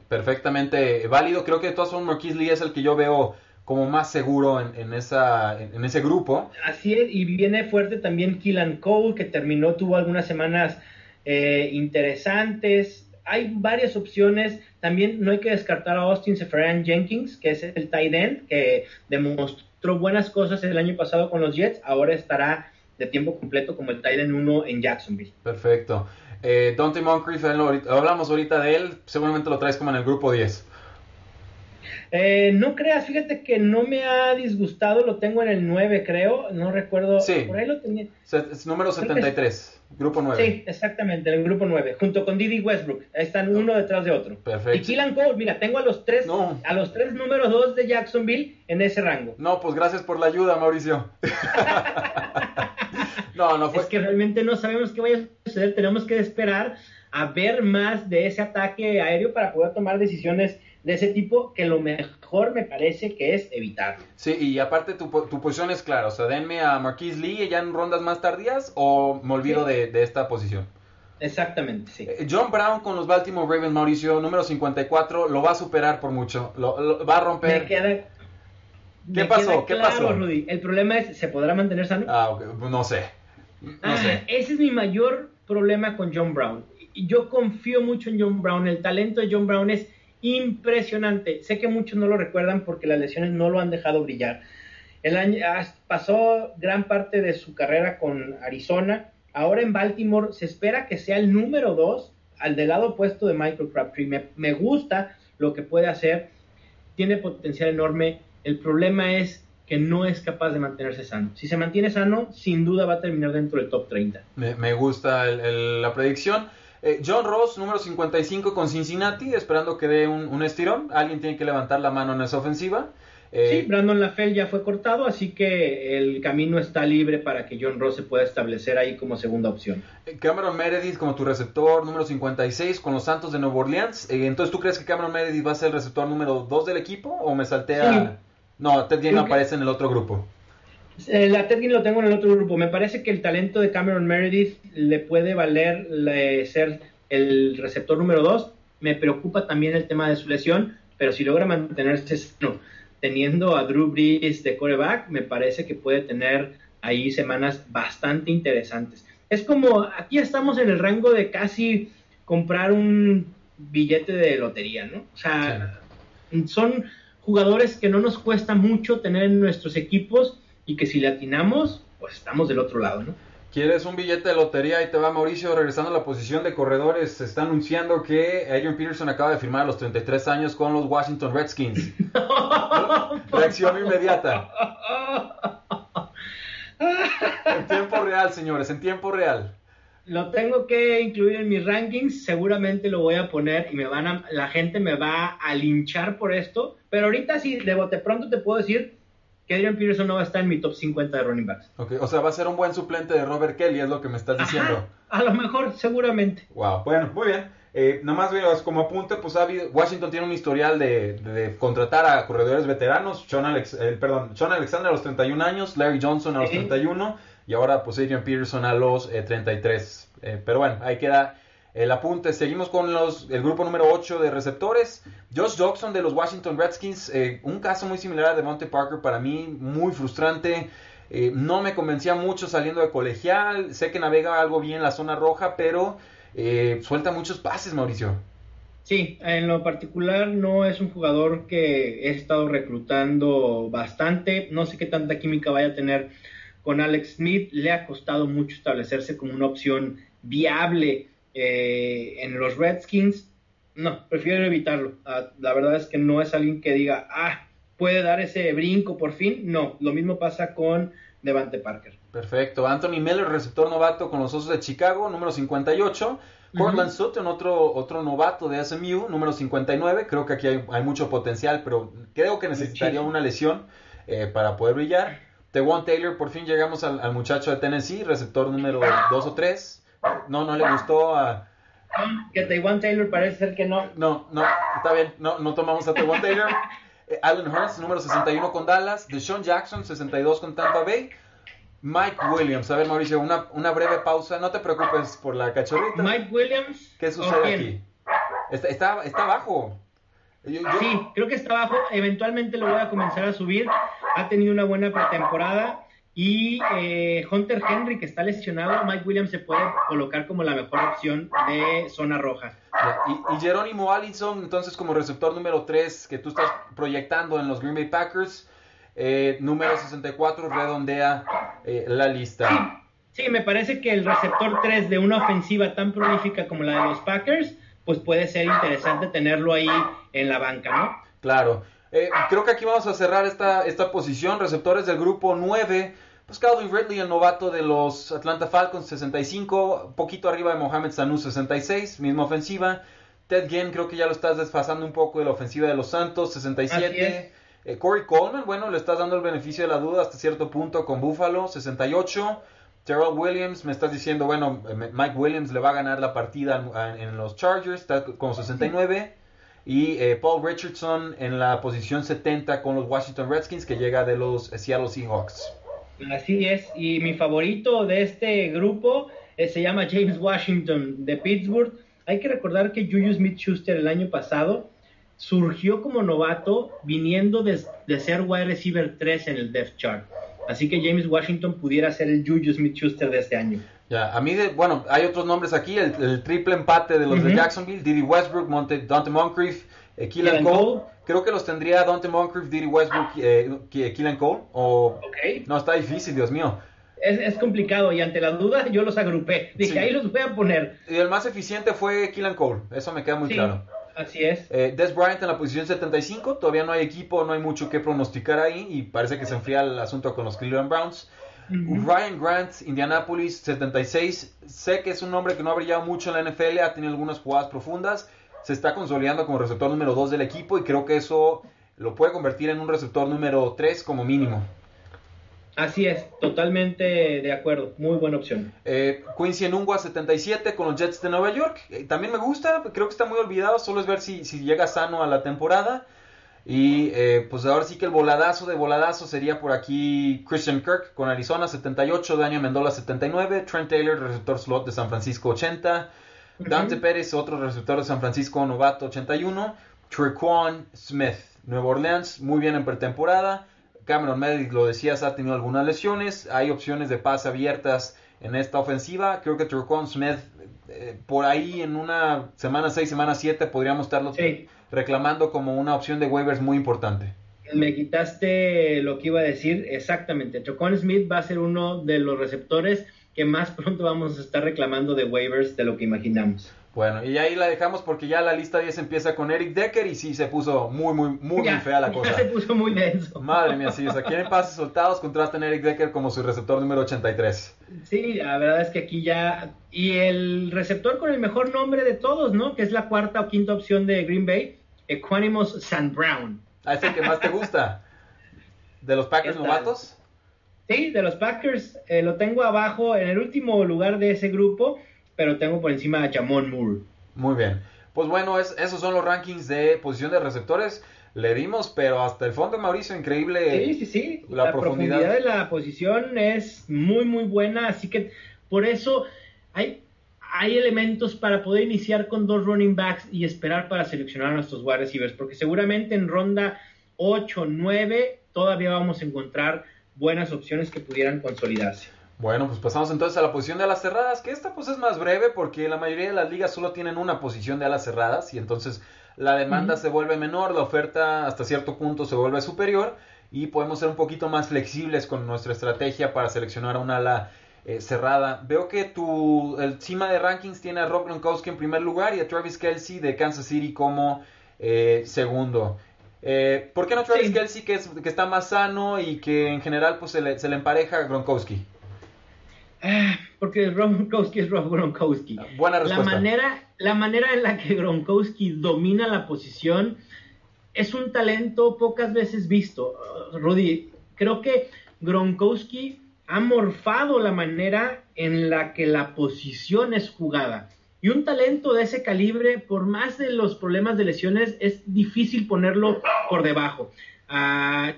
perfectamente válido, creo que de todas formas Marquis Lee es el que yo veo como más seguro en, esa, en, ese grupo. Así es, y viene fuerte también Killan Cole, que terminó, tuvo algunas semanas eh, interesantes hay varias opciones. También no hay que descartar a Austin Seferian Jenkins, que es el tight end, que demostró buenas cosas el año pasado con los Jets. Ahora estará de tiempo completo como el tight end 1 en Jacksonville. Perfecto. Eh, Dante Moncrief, hablamos ahorita de él, seguramente lo traes como en el grupo 10. Eh, no creas, fíjate que no me ha disgustado, lo tengo en el 9, creo, no recuerdo. Sí. Por ahí lo tenía. Es número 73, grupo 9. Sí, exactamente, en el grupo 9, junto con Didi Westbrook. Están uno detrás de otro. Perfecto. Y Keelan Cole, mira, tengo a los tres, No. a los tres números 2 de Jacksonville en ese rango. No, pues gracias por la ayuda, Mauricio. [LAUGHS] no, no fue. Es que realmente no sabemos qué vaya a suceder, tenemos que esperar a ver más de ese ataque aéreo para poder tomar decisiones de ese tipo, que lo mejor me parece que es evitarlo. Sí, y aparte tu, tu posición es clara, o sea, denme a Marquise Lee ya en rondas más tardías o me olvido Sí. de, de esta posición. Exactamente, sí. Eh, John Brown con los Baltimore Ravens, Mauricio, número 54, lo va a superar por mucho, lo, lo- va a romper. Me queda. ¿Qué me pasó? queda ¿Qué claro, pasó? Rudy. El problema es, ¿se podrá mantener sano? Ah, ok, no sé, no Ah, sé. Ese es mi mayor problema con John Brown. Yo confío mucho en John Brown. El talento de John Brown es impresionante. Sé que muchos no lo recuerdan porque las lesiones no lo han dejado brillar. El año pasó gran parte de su carrera con Arizona. Ahora en Baltimore se espera que sea el número dos al del lado opuesto de Michael Crabtree. Me, gusta lo que puede hacer. Tiene potencial enorme. El problema es que no es capaz de mantenerse sano. Si se mantiene sano, sin duda va a terminar dentro del top 30. Me, gusta el- la predicción. Eh, John Ross, número 55 con Cincinnati, esperando que dé un estirón. Alguien tiene que levantar la mano en esa ofensiva. Eh, Sí, Brandon LaFell ya fue cortado, así que el camino está libre para que John Ross se pueda establecer ahí como segunda opción. Cameron Meredith como tu receptor número 56 con los Santos de Nueva Orleans. Eh, entonces, ¿tú crees que Cameron Meredith va a ser el receptor número 2 del equipo o me salté a... Sí. No, Ted Ginn aparece en el otro grupo. Eh, la Ted Ginn lo tengo en el otro grupo. Me parece que el talento de Cameron Meredith le puede valer le- ser el receptor número 2. Me preocupa también el tema de su lesión, pero si logra mantenerse sano, teniendo a Drew Brees de coreback, me parece que puede tener ahí semanas bastante interesantes. Es como, aquí estamos en el rango de casi comprar un billete de lotería, ¿no? O sea, son jugadores que no nos cuesta mucho tener en nuestros equipos y que si le atinamos, pues estamos del otro lado, ¿no? ¿Quieres un billete de lotería? Ahí te va Mauricio, regresando a la posición de corredores. Se está anunciando que Adrian Peterson acaba de firmar a los 33 años con los Washington Redskins. [LAUGHS] Reacción inmediata. [LAUGHS] En tiempo real, señores, en tiempo real. Lo tengo que incluir en mis rankings, seguramente lo voy a poner y me van a, la gente me va a linchar por esto, pero ahorita sí, de bote pronto te puedo decir que Adrian Peterson no va a estar en mi top 50 de running backs. Ok, o sea, va a ser un buen suplente de Robert Kelly, es lo que me estás diciendo. Ajá, a lo mejor, seguramente. Wow, bueno, muy bien. Eh, nomás veas, como apunte, pues ha habido- Washington tiene un historial de, de contratar a corredores veteranos. Sean, Alex, eh, perdón, Sean Alexander a los 31 años, Larry Johnson a los Sí. 31 y ahora pues Adrian Peterson a los eh, 33. Eh, pero bueno, ahí queda el apunte. Seguimos con los, el grupo número 8 de receptores. Josh Jackson de los Washington Redskins, eh, un caso muy similar a Devontae Parker para mí, muy frustrante. Eh, no me convencía mucho saliendo de colegial. Sé que navega algo bien la zona roja, pero eh, suelta muchos pases, Mauricio. Sí, en lo particular no es un jugador que he estado reclutando bastante. No sé qué tanta química vaya a tener con Alex Smith. Le ha costado mucho establecerse como una opción viable eh, en los Redskins. No, prefiero evitarlo. Ah, la verdad es que no es alguien que diga, ah, puede dar ese brinco por fin. No, lo mismo pasa con Devante Parker. Perfecto. Anthony Miller, receptor novato con los Osos de Chicago, número 58. Cortland Ujú. Sutton, otro, otro novato de SMU, número 59. Creo que aquí hay, hay mucho potencial, pero creo que necesitaría Muchísimo. una lesión eh, para poder brillar. Tewan Taylor, por fin llegamos al, al muchacho de Tennessee, receptor número 2 o 3. No, no le gustó a... Que Taiwan Taylor parece ser que no. No, no, está bien, no, no tomamos a Tewan Taylor. [LAUGHS] Eh, Alan Hurst, número 61 con Dallas. Deshaun Jackson, 62 con Tampa Bay. Mike Williams, a ver Mauricio, una, una breve pausa, no te preocupes por la cachorrita. Mike Williams. ¿Qué ¿o sucede aquí? Está, está, está abajo. Yo- yo- Sí, creo que está abajo. Eventualmente lo voy a comenzar a subir. Ha tenido una buena pretemporada. Y eh, Hunter Henry, que está lesionado, Mike Williams se puede colocar como la mejor opción de zona roja. Y, y Jerónimo Allison, entonces como receptor número 3 que tú estás proyectando en los Green Bay Packers, eh, número 64 redondea eh, la lista. Sí, me parece que el receptor 3 de una ofensiva tan prolífica como la de los Packers, pues puede ser interesante tenerlo ahí en la banca, ¿no? Claro. Eh, creo que aquí vamos a cerrar esta, esta posición. Receptores del grupo 9. Pues Calvin Ridley, el novato de los Atlanta Falcons, 65. Poquito arriba de Mohamed Sanu, 66. Misma ofensiva. Ted Ginn, creo que ya lo estás desfasando un poco de la ofensiva de los Santos, 67. Eh, Corey Coleman, bueno, le estás dando el beneficio de la duda hasta cierto punto con Buffalo, 68. Terrell Williams, me estás diciendo, bueno, eh, Mike Williams le va a ganar la partida en los Chargers, está con 69. Y eh, Paul Richardson en la posición 70 con los Washington Redskins, que llega de los Seattle Seahawks. Así es, y mi favorito de este grupo se llama James Washington de Pittsburgh. Hay que recordar que Julius Smith-Schuster el año pasado surgió como novato viniendo de, ser wide receiver 3 en el depth chart. Así que James Washington pudiera ser el Juju Smith-Schuster de este año. Ya, a mí, de, bueno, hay otros nombres aquí, el, triple empate de los de Jacksonville, Didi Westbrook, Monte, Dante Moncrief, eh, Keelan Cole. Creo que los tendría Dante Moncrief, Didi Westbrook, eh, Keelan Cole. O... No, está difícil, Dios mío. Es, es, complicado y ante la duda yo los agrupé. Dije, ahí los voy a poner. Y el más eficiente fue Keelan Cole, eso me queda muy claro. Así es. Eh, Des Bryant en la posición 75, todavía no hay equipo, no hay mucho que pronosticar ahí y parece que se enfría el asunto con los Cleveland Browns. Ryan Grant, Indianapolis 76, sé que es un hombre que no ha brillado mucho en la NFL, ha tenido algunas jugadas profundas, se está consolidando como receptor número 2 del equipo y creo que eso lo puede convertir en un receptor número 3 como mínimo. Así es, totalmente de acuerdo, muy buena opción. Eh, Quincy Enungua 77 con los Jets de Nueva York, eh, también me gusta, creo que está muy olvidado, solo es ver si, si llega sano a la temporada. Y eh, pues ahora sí que el voladazo de voladazo sería por aquí Christian Kirk con Arizona 78, Daniel Mendola 79, Trent Taylor, receptor slot de San Francisco 80, Dante Pérez, otro receptor de San Francisco novato 81, Trequan Smith, Nueva Orleans, muy bien en pretemporada. Cameron Medic, lo decías, ha tenido algunas lesiones. Hay opciones de pase abiertas en esta ofensiva. Creo que Turcon Smith, eh, por ahí en una semana 6, semana 7, podríamos estarlo reclamando como una opción de waivers muy importante. Me quitaste lo que iba a decir exactamente. Turcon Smith va a ser uno de los receptores que más pronto vamos a estar reclamando de waivers de lo que imaginamos. Bueno, y ahí la dejamos porque ya la lista 10 empieza con Eric Decker y sí se puso muy, muy, muy, fea la cosa. Ya se puso muy denso. Madre mía, sí, o sea, quieren pases soltados, contrastan a Eric Decker como su receptor número 83. Sí, la verdad es que aquí ya... Y el receptor con el mejor nombre de todos, ¿no? Que es la cuarta o quinta opción de Green Bay, Equanimous San Brown. Ah, es el que más te gusta. ¿De los Packers novatos? Sí, de los Packers. Eh, lo tengo abajo en el último lugar de ese grupo pero tengo por encima a Jamon Moore. Muy bien. Pues bueno, es, esos son los rankings de posición de receptores. Le dimos, pero hasta el fondo, Mauricio, increíble. Sí, sí, sí. La, profundidad. de la posición es muy, muy buena. Así que por eso hay, hay elementos para poder iniciar con dos running backs y esperar para seleccionar a nuestros wide receivers. Porque seguramente en ronda 8, 9 todavía vamos a encontrar buenas opciones que pudieran consolidarse. Bueno, pues pasamos entonces a la posición de alas cerradas, que esta pues es más breve porque la mayoría de las ligas solo tienen una posición de alas cerradas y entonces la demanda se vuelve menor, la oferta hasta cierto punto se vuelve superior y podemos ser un poquito más flexibles con nuestra estrategia para seleccionar un ala eh, cerrada. Veo que tu el cima de rankings tiene a Rob Gronkowski en primer lugar y a Travis Kelsey de Kansas City como eh, segundo. Eh, ¿Por qué no Travis Kelsey que, es, que está más sano y que en general pues se le, se le empareja a Gronkowski? Ah, porque Gronkowski es Rob Gronkowski. Buena respuesta. La manera, la manera en la que Gronkowski domina la posición es un talento pocas veces visto. Rudy, creo que Gronkowski ha morfado la manera en la que la posición es jugada. Y un talento de ese calibre, por más de los problemas de lesiones, es difícil ponerlo por debajo.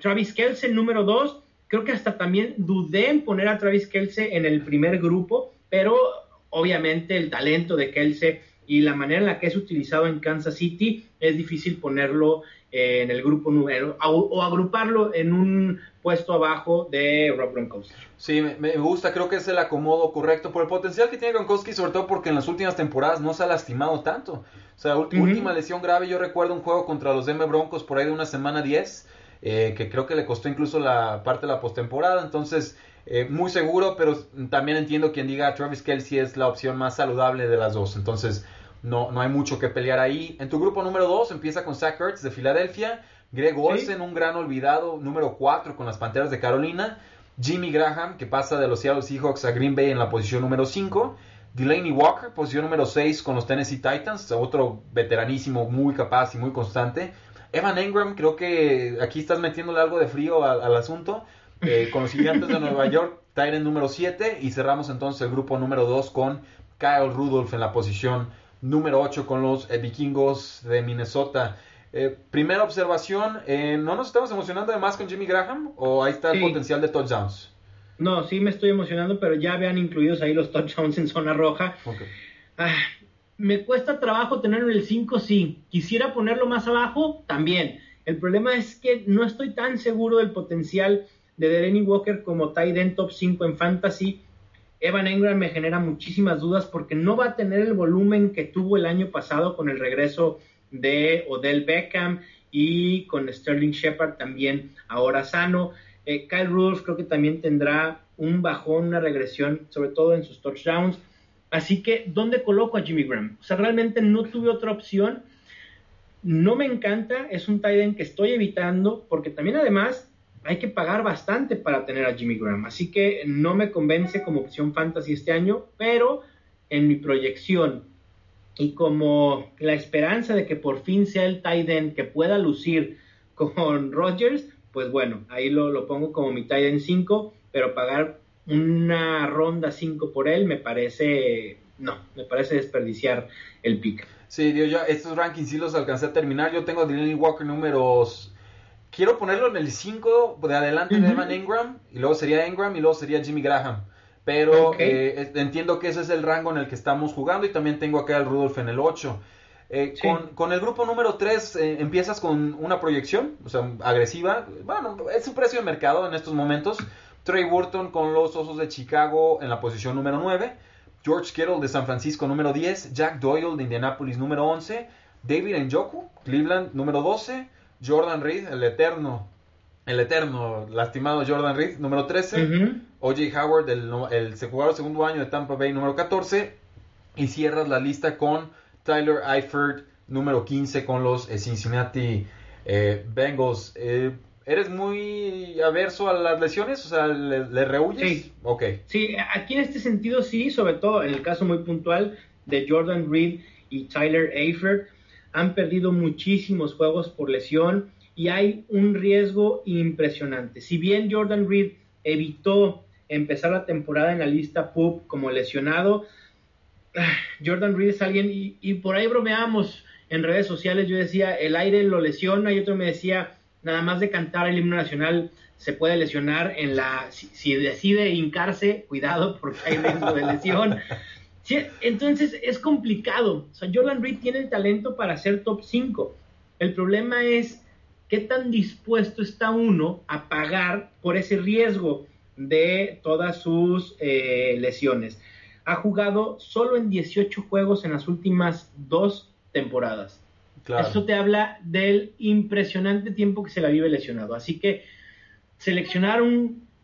Travis Kelce, número 2, Creo que hasta también dudé en poner a Travis Kelce en el primer grupo, pero obviamente el talento de Kelce y la manera en la que es utilizado en Kansas City es difícil ponerlo eh, en el grupo número o, agruparlo en un puesto abajo de Rob Gronkowski. Sí, me, gusta, creo que es el acomodo correcto por el potencial que tiene Gronkowski, sobre todo porque en las últimas temporadas no se ha lastimado tanto. O sea, última lesión grave, yo recuerdo un juego contra los DM Broncos por ahí de una semana 10 eh, que creo que le costó incluso la parte de la postemporada. Entonces, eh, muy seguro, pero también entiendo quien diga Travis Kelsey es la opción más saludable de las dos. Entonces, no, no hay mucho que pelear ahí. En tu grupo número 2 empieza con Zach Ertz de Filadelfia. Greg Olsen, un gran olvidado, número 4 con las Panteras de Carolina. Jimmy Graham, que pasa de los Seattle Seahawks a Green Bay en la posición número 5. Delaney Walker, posición número 6 con los Tennessee Titans, otro veteranísimo, muy capaz y muy constante. Evan Engram, creo que aquí estás metiéndole algo de frío al, asunto. Eh, [LAUGHS] con los gigantes de Nueva York, Tyrant número 7. Y cerramos entonces el grupo número 2 con Kyle Rudolph en la posición número 8 con los eh, vikingos de Minnesota. Eh, primera observación, ¿no nos estamos emocionando de más con Jimmy Graham? ¿O ahí está el potencial de touchdowns? No, sí me estoy emocionando, pero ya vean incluidos ahí los touchdowns en zona roja. Ah, me cuesta trabajo tenerlo en el 5, sí. Quisiera ponerlo más abajo, también. El problema es que no estoy tan seguro del potencial de Delaney Walker como tight end top 5 en fantasy. Evan Engram me genera muchísimas dudas porque no va a tener el volumen que tuvo el año pasado con el regreso de Odell Beckham y con Sterling Shepard también ahora sano. Eh, Kyle Rudolph creo que también tendrá un bajón, una regresión, sobre todo en sus touchdowns. Así que, ¿dónde coloco a Jimmy Graham? O sea, realmente no tuve otra opción. No me encanta, es un tight end que estoy evitando, porque también además hay que pagar bastante para tener a Jimmy Graham. Así que no me convence como opción fantasy este año, pero en mi proyección y como la esperanza de que por fin sea el tight end que pueda lucir [LAUGHS] con Rodgers, pues bueno, ahí lo, pongo como mi tight end 5, pero pagar una ronda 5 por él me parece, no, me parece desperdiciar el pick. Sí, yo ya estos rankings sí los alcancé a terminar. Yo tengo a Walker números. Quiero ponerlo en el 5 de adelante de Evan Ingram, y luego sería Ingram, y luego sería Jimmy Graham. Pero eh, entiendo que ese es el rango en el que estamos jugando, y también tengo acá al Rudolph en el 8. Eh, con, el grupo número 3 eh, empiezas con una proyección, o sea, agresiva. Bueno, es un precio de mercado en estos momentos. Trey Burton con los Osos de Chicago en la posición número 9. George Kittle de San Francisco número 10. Jack Doyle de Indianapolis número 11. David Njoku, Cleveland número 12. Jordan Reed, el eterno, el eterno lastimado Jordan Reed número 13. OJ Howard, el, el jugador segundo año de Tampa Bay número 14. Y cierras la lista con Tyler Eifert, número 15 con los eh, Cincinnati eh, Bengals. Eh, ¿Eres muy averso a las lesiones? O sea, ¿le, le rehuyes? Sí. Sí, aquí en este sentido sí, sobre todo en el caso muy puntual de Jordan Reed y Tyler Eifert. Han perdido muchísimos juegos por lesión y hay un riesgo impresionante. Si bien Jordan Reed evitó empezar la temporada en la lista PUB como lesionado, Jordan Reed es alguien, y, por ahí bromeamos en redes sociales, yo decía, el aire lo lesiona, y otro me decía, nada más de cantar el himno nacional se puede lesionar en la, si, decide hincarse, cuidado porque hay riesgo de lesión. [LAUGHS] entonces es complicado. O sea, Jordan Reed tiene el talento para ser top 5. El problema es qué tan dispuesto está uno a pagar por ese riesgo de todas sus eh, lesiones ha jugado solo en 18 juegos en las últimas dos temporadas. Eso te habla del impresionante tiempo que se la vive lesionado. Así que seleccionar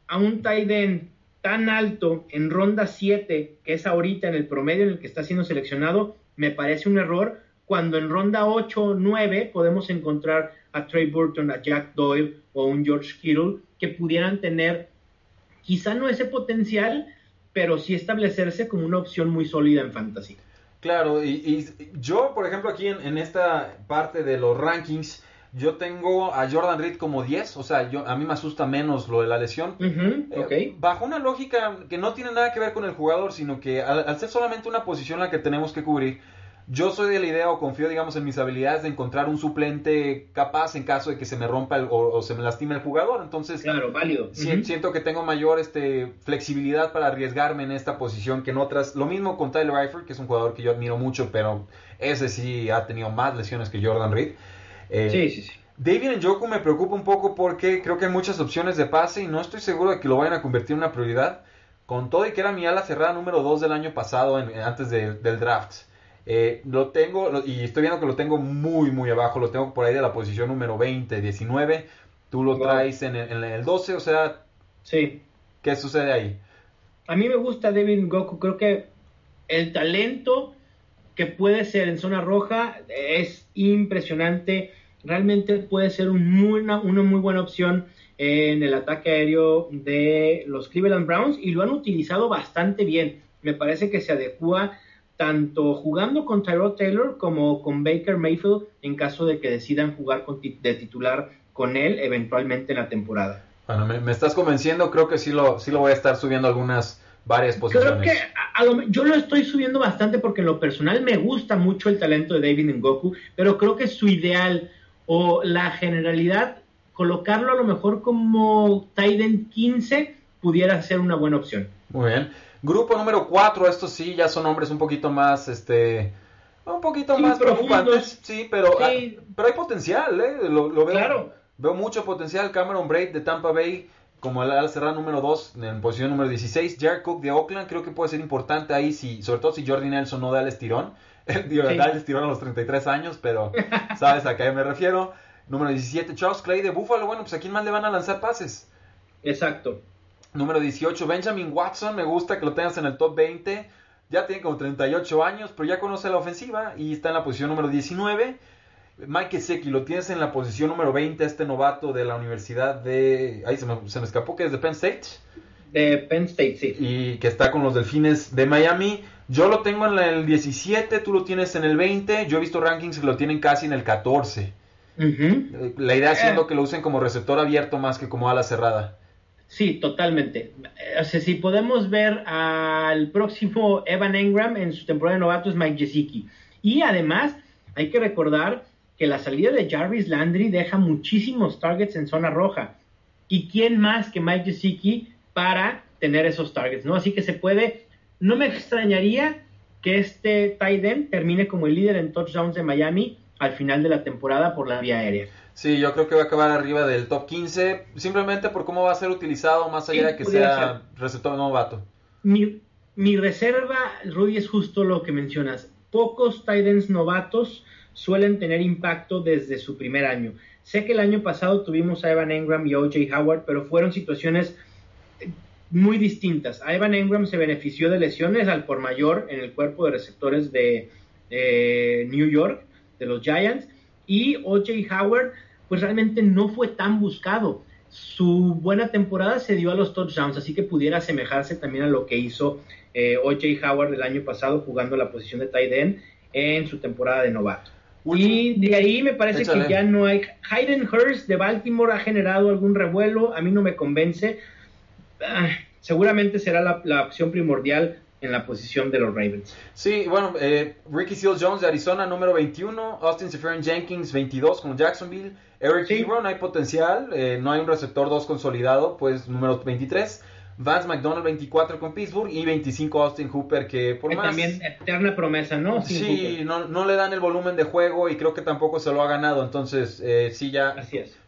a un tight end tan alto en ronda 7, que es ahorita en el promedio en el que está siendo seleccionado, me parece un error. Cuando en ronda 8 o 9 podemos encontrar a Trey Burton, a Jack Doyle o un George Kittle que pudieran tener quizá no ese potencial, pero sí establecerse como una opción muy sólida en fantasy. Claro, y, yo, por ejemplo, aquí en, esta parte de los rankings, yo tengo a Jordan Reed como 10, o sea, yo, a mí me asusta menos lo de la lesión. Eh, bajo una lógica que no tiene nada que ver con el jugador, sino que al, ser solamente una posición la que tenemos que cubrir, yo soy de la idea o confío, digamos, en mis habilidades de encontrar un suplente capaz en caso de que se me rompa o, se me lastime el jugador. Entonces, claro, válido. Siento que tengo mayor este, flexibilidad para arriesgarme en esta posición que en otras. Lo mismo con Tyler Eifert, que es un jugador que yo admiro mucho, pero ese sí ha tenido más lesiones que Jordan Reed. Eh, sí, sí, sí. David Njoku me preocupa un poco porque creo que hay muchas opciones de pase y no estoy seguro de que lo vayan a convertir en una prioridad. Con todo y que era mi ala cerrada número 2 del año pasado, antes del draft. Eh, lo tengo, y estoy viendo que lo tengo muy, muy abajo. Lo tengo por ahí de la posición número 20, 19. Tú lo traes en el, 12, o sea. Sí. ¿Qué sucede ahí? A mí me gusta David Goku. Creo que el talento que puede ser en zona roja es impresionante. Realmente puede ser una, una muy buena opción en el ataque aéreo de los Cleveland Browns y lo han utilizado bastante bien. Me parece que se adecua tanto jugando con Tyrod Taylor como con Baker Mayfield en caso de que decidan jugar de titular con él eventualmente en la temporada. Bueno, me, estás convenciendo, creo que sí lo, sí lo voy a estar subiendo algunas varias posiciones. Creo que yo lo estoy subiendo bastante porque en lo personal me gusta mucho el talento de David Ngoku, pero creo que su ideal o la generalidad, colocarlo a lo mejor como Titan 15 pudiera ser una buena opción. Muy bien. Grupo número 4, estos sí ya son hombres un poquito más, este, un poquito más preocupantes, sí, pero, Hay, pero hay potencial, ¿eh? Lo, veo, claro. veo mucho potencial. Cameron Braid de Tampa Bay como el al cerrar número 2 en posición número 16. Jared Cook de Oakland creo que puede ser importante ahí, si, sobre todo si Jordi Nelson no da el estirón. [LAUGHS] Digo, da el estirón a los 33 años, pero sabes a qué me refiero. Número 17, Charles Clay de Buffalo. Bueno, pues a quién más le van a lanzar pases. Exacto. Número 18, Benjamin Watson. Me gusta que lo tengas en el top 20. Ya tiene como 38 años, pero ya conoce la ofensiva y está en la posición número 19. Mike Seki, lo tienes en la posición número 20, este novato de la Universidad de... Ahí se me, se me escapó, que es de Penn State. De Penn State, sí. Y que está con los Delfines de Miami. Yo lo tengo en el 17, tú lo tienes en el 20. Yo he visto rankings que lo tienen casi en el 14. La idea siendo eh. que lo usen como receptor abierto más que como ala cerrada. Sí, totalmente. O sea, si podemos ver al próximo Evan Engram en su temporada de novato es Mike Gesicki. Y además, hay que recordar que la salida de Jarvis Landry deja muchísimos targets en zona roja. ¿Y quién más que Mike Gesicki para tener esos targets? ¿no? Así que se puede. No me extrañaría que este tight termine como el líder en touchdowns de Miami al final de la temporada por la vía aérea. Sí, yo creo que va a acabar arriba del top 15, simplemente por cómo va a ser utilizado, más allá de que sea receptor novato. Mi, mi reserva, Rudy, es justo lo que mencionas. Pocos Titans novatos suelen tener impacto desde su primer año. Sé que el año pasado tuvimos a Evan Engram y OJ Howard, pero fueron situaciones muy distintas. A Evan Engram se benefició de lesiones al por mayor en el cuerpo de receptores de New York, de los Giants, y O.J. Howard pues realmente no fue tan buscado. Su buena temporada se dio a los touchdowns, así que pudiera asemejarse también a lo que hizo eh, O.J. Howard el año pasado jugando la posición de tight end en su temporada de novato. Y de ahí me parece que ya no hay. Hayden Hurst de Baltimore ha generado algún revuelo, a mí no me convence. Ah, seguramente será la, la opción primordial en la posición de los Ravens. Sí, bueno, eh, Ricky Seals Jones de Arizona, número 21, Austin Seferian Jenkins, 22 con Jacksonville, Eric sí. Ebron, hay potencial, eh, no hay un receptor 2 consolidado, pues número 23, Vance McDonald 24 con Pittsburgh y 25 Austin Hooper que por más... También eterna promesa, ¿no? sí, no, no, le dan el volumen de juego y creo que tampoco se lo ha ganado, entonces eh, sí ya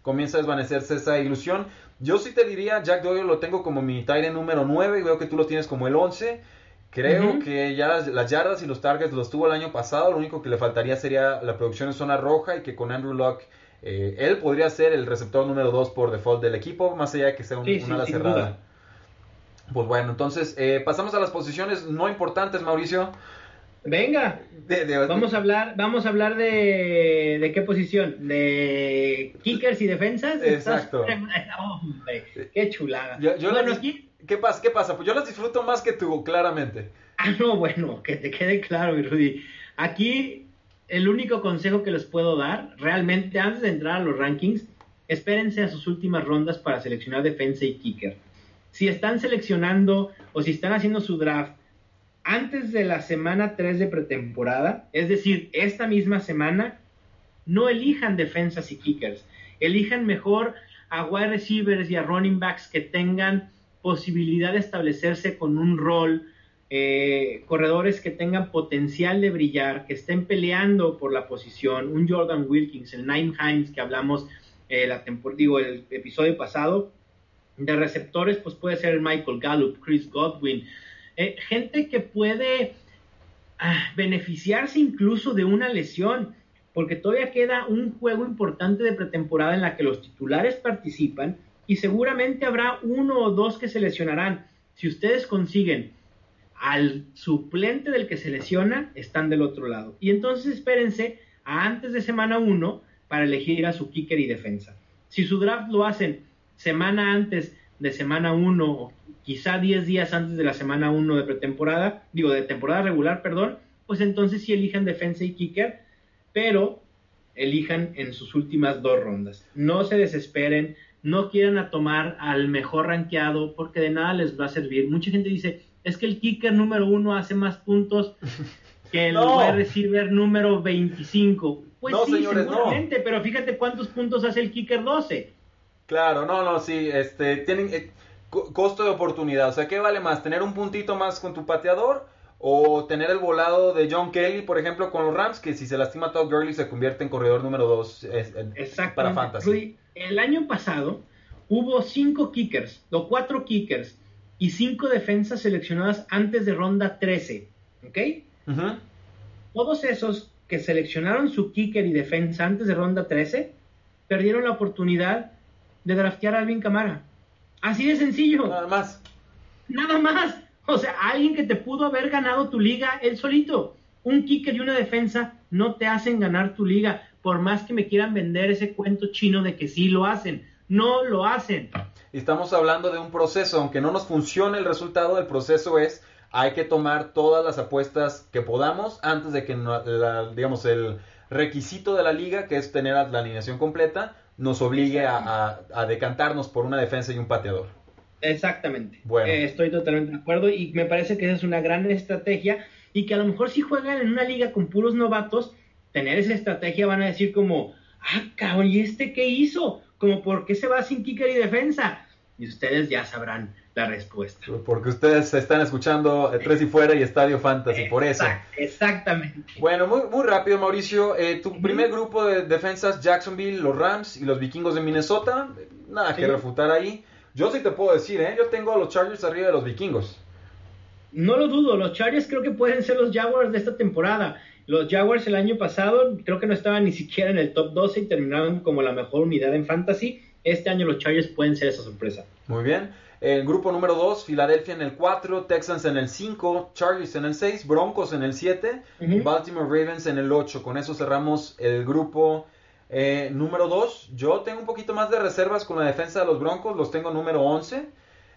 comienza a desvanecerse esa ilusión. Yo sí te diría, Jack Doyle lo tengo como mi tight número 9, veo que tú lo tienes como el 11. Creo que ya las, yardas y los targets los tuvo el año pasado. Lo único que le faltaría sería la producción en zona roja y que con Andrew Locke eh, él podría ser el receptor número 2 por default del equipo, más allá de que sea un, una ala cerrada. Pues bueno, entonces eh, pasamos a las posiciones no importantes, Mauricio. Venga, vamos a hablar, vamos a hablar de, de qué posición, de kickers y defensas. Exacto. Hombre, qué chulada. bueno, aquí ¿Qué pasa? ¿Qué pasa? Pues yo las disfruto más que tú, claramente. Ah, no, bueno, que te quede claro, Rudy. Aquí el único consejo que les puedo dar, realmente antes de entrar a los rankings, espérense a sus últimas rondas para seleccionar defensa y kicker. Si están seleccionando o si están haciendo su draft antes de la semana 3 de pretemporada, es decir, esta misma semana, no elijan defensas y kickers. Elijan mejor a wide receivers y a running backs que tengan posibilidad de establecerse con un rol, eh, corredores que tengan potencial de brillar, que estén peleando por la posición, un Jordan Wilkins, el Nine Hines que hablamos eh, la digo, el episodio pasado, de receptores, pues puede ser el Michael Gallup, Chris Godwin, eh, gente que puede ah, beneficiarse incluso de una lesión, porque todavía queda un juego importante de pretemporada en la que los titulares participan y seguramente habrá uno o dos que se lesionarán. Si ustedes consiguen al suplente del que se lesiona, están del otro lado. Y entonces espérense a antes de semana 1 para elegir a su kicker y defensa. Si su draft lo hacen semana antes de semana 1 o quizá 10 días antes de la semana 1 de pretemporada, digo de temporada regular, perdón, pues entonces sí elijan defensa y kicker, pero elijan en sus últimas dos rondas. No se desesperen, no quieran a tomar al mejor rankeado porque de nada les va a servir. Mucha gente dice, es que el kicker número uno hace más puntos [LAUGHS] que el No. wide receiver número 25. Pues No, sí, señores, no. seguramente, pero fíjate cuántos puntos hace el kicker 12. Claro, no, no, sí, este, tienen eh, co- costo de oportunidad, o sea, ¿qué vale más? ¿Tener un puntito más con tu pateador o tener el volado de John Kelly, por ejemplo, con los Rams, que si se lastima Todd Gurley se convierte en corredor número 2 Exacto. para fantasy? Rudy, el año pasado hubo cinco kickers, o cuatro kickers, y cinco defensas seleccionadas antes de ronda 13. ¿Ok? Ujú. Todos esos que seleccionaron su kicker y defensa antes de ronda 13 perdieron la oportunidad de draftear a Alvin Camara. Así de sencillo. Nada más. Nada más. O sea, alguien que te pudo haber ganado tu liga él solito. Un kicker y una defensa no te hacen ganar tu liga, por más que me quieran vender ese cuento chino de que sí lo hacen. No lo hacen. Y Estamos hablando de un proceso, aunque no nos funcione el resultado, el proceso es hay que tomar todas las apuestas que podamos antes de que no- la- digamos el requisito de la liga, que es tener la alineación completa, nos obligue a, a- a decantarnos por una defensa y un pateador. Exactamente. Bueno. Eh, estoy totalmente de acuerdo y me parece que esa es una gran estrategia y que a lo mejor si juegan en una liga con puros novatos, tener esa estrategia van a decir como, ah, cabrón, ¿y este qué hizo? Como, ¿por qué se va sin kicker y defensa? Y ustedes ya sabrán la respuesta. Porque ustedes están escuchando eh, Tres y Fuera y Estadio Fantasy, por eso. Exact- Exactamente. Bueno, muy, muy rápido, Mauricio. Eh, tu primer grupo de defensas, Jacksonville, los Rams y los vikingos de Minnesota. Nada que refutar ahí. Yo sí te puedo decir, ¿eh? Yo tengo a los Chargers arriba de los vikingos. No lo dudo, los Chargers creo que pueden ser los Jaguars de esta temporada. Los Jaguars el año pasado creo que no estaban ni siquiera en el top 12 y terminaron como la mejor unidad en fantasy. Este año los Chargers pueden ser esa sorpresa. Muy bien. El grupo número 2, Filadelfia en el 4, Texans en el 5, Chargers en el 6, Broncos en el 7, Ujú. Baltimore Ravens en el 8. Con eso cerramos el grupo eh, número 2. Yo tengo un poquito más de reservas con la defensa de los Broncos, los tengo número 11.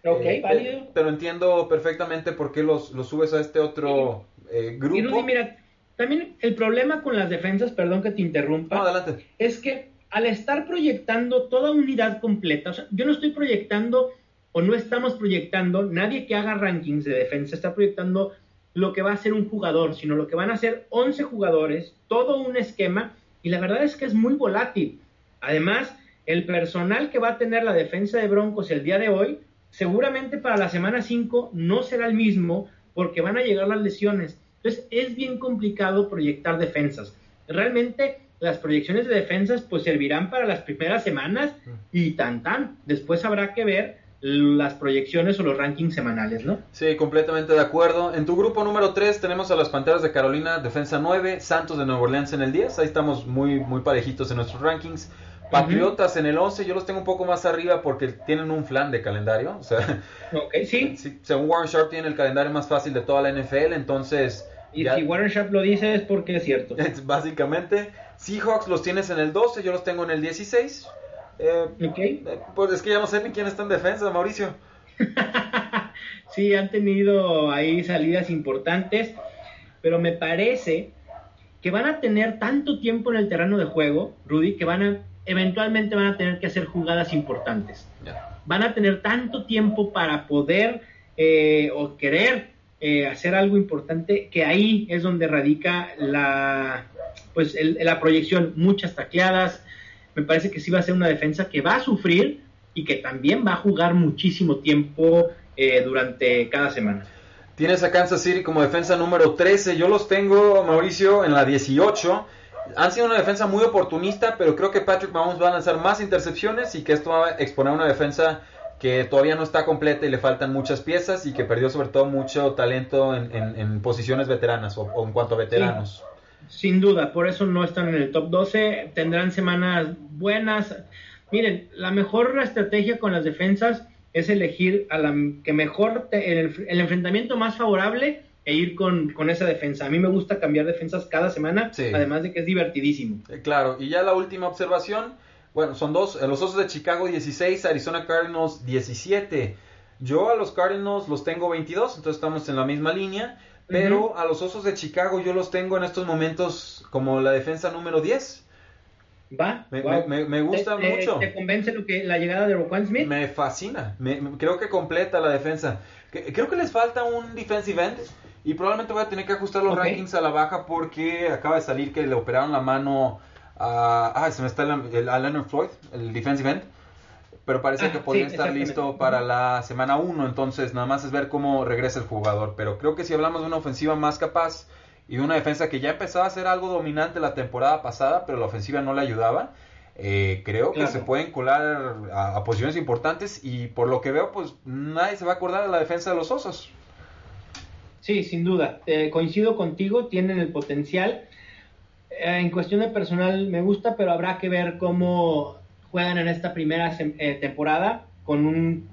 Ok, Eh, válido. Pero, pero entiendo perfectamente por qué los, los subes a este otro eh, grupo. Y Rudy, mira, también el problema con las defensas, perdón que te interrumpa, No, adelante. es que al estar proyectando toda unidad completa, o sea, yo no estoy proyectando o no estamos proyectando, nadie que haga rankings de defensa está proyectando lo que va a ser un jugador, sino lo que van a ser 11 jugadores, todo un esquema, y la verdad es que es muy volátil. Además, el personal que va a tener la defensa de Broncos el día de hoy, seguramente para la semana 5 no será el mismo porque van a llegar las lesiones. Entonces, es bien complicado proyectar defensas. Realmente, las proyecciones de defensas pues servirán para las primeras semanas y tan tan. Después habrá que ver las proyecciones o los rankings semanales, ¿no? Sí, completamente de acuerdo. En tu grupo número 3 tenemos a las Panteras de Carolina, defensa 9, Santos de Nueva Orleans en el 10. Ahí estamos muy, muy parejitos en nuestros rankings. Patriotas en el 11, yo los tengo un poco más arriba porque tienen un flan de calendario. O sea, Ok, sí. [LAUGHS] según Warren Sharp tiene el calendario más fácil de toda la NFL, entonces... Y ya- si Warren Sharp lo dice es porque es cierto. [LAUGHS] es básicamente, Seahawks los tienes en el 12, yo los tengo en el 16. Eh, eh, pues es que ya no sé ni quién está en defensa, Mauricio. [LAUGHS] sí, han tenido ahí salidas importantes, pero me parece que van a tener tanto tiempo en el terreno de juego, Rudy, que van a eventualmente van a tener que hacer jugadas importantes. Van a tener tanto tiempo para poder eh, o querer eh, hacer algo importante que ahí es donde radica la pues el- la proyección, muchas tacleadas. Me parece que sí va a ser una defensa que va a sufrir y que también va a jugar muchísimo tiempo eh, durante cada semana. Tienes a Kansas City como defensa número 13. Yo los tengo, Mauricio, en la 18. Han sido una defensa muy oportunista, pero creo que Patrick Mahomes va a lanzar más intercepciones y que esto va a exponer una defensa que todavía no está completa y le faltan muchas piezas y que perdió sobre todo mucho talento en, en- en posiciones veteranas o, o en cuanto a veteranos. Sin duda, por eso no están en el top 12. Tendrán semanas buenas. Miren, la mejor estrategia con las defensas es elegir a la que mejor, te- el, el enfrentamiento más favorable e ir con, con, esa defensa. A mí me gusta cambiar defensas cada semana, además de que es divertidísimo. Eh, claro, y ya la última observación, bueno, son dos, eh, los Osos de Chicago 16, Arizona Cardinals 17. Yo a los Cardinals los tengo 22, entonces estamos en la misma línea, pero a los Osos de Chicago yo los tengo en estos momentos como la defensa número 10. Va, me, gusta mucho. ¿Te convence lo que la llegada de Roquan Smith? Me fascina. creo que completa la defensa. Creo que les falta un defensive end y probablemente voy a tener que ajustar los rankings a la baja porque acaba de salir que le operaron la mano a. Ah, se me está el, a Leonard Floyd, el defensive end. Pero parece que podría estar listo para la semana 1. Entonces, nada más es ver cómo regresa el jugador. Pero creo que si hablamos de una ofensiva más capaz y de una defensa que ya empezaba a ser algo dominante la temporada pasada, pero la ofensiva no le ayudaba. Eh, creo que se pueden colar a, posiciones importantes y por lo que veo, pues nadie se va a acordar de la defensa de los Osos. Sí, sin duda. coincido contigo, tienen el potencial. Eh, en cuestión de personal me gusta, pero habrá que ver cómo juegan en esta primera eh, temporada con un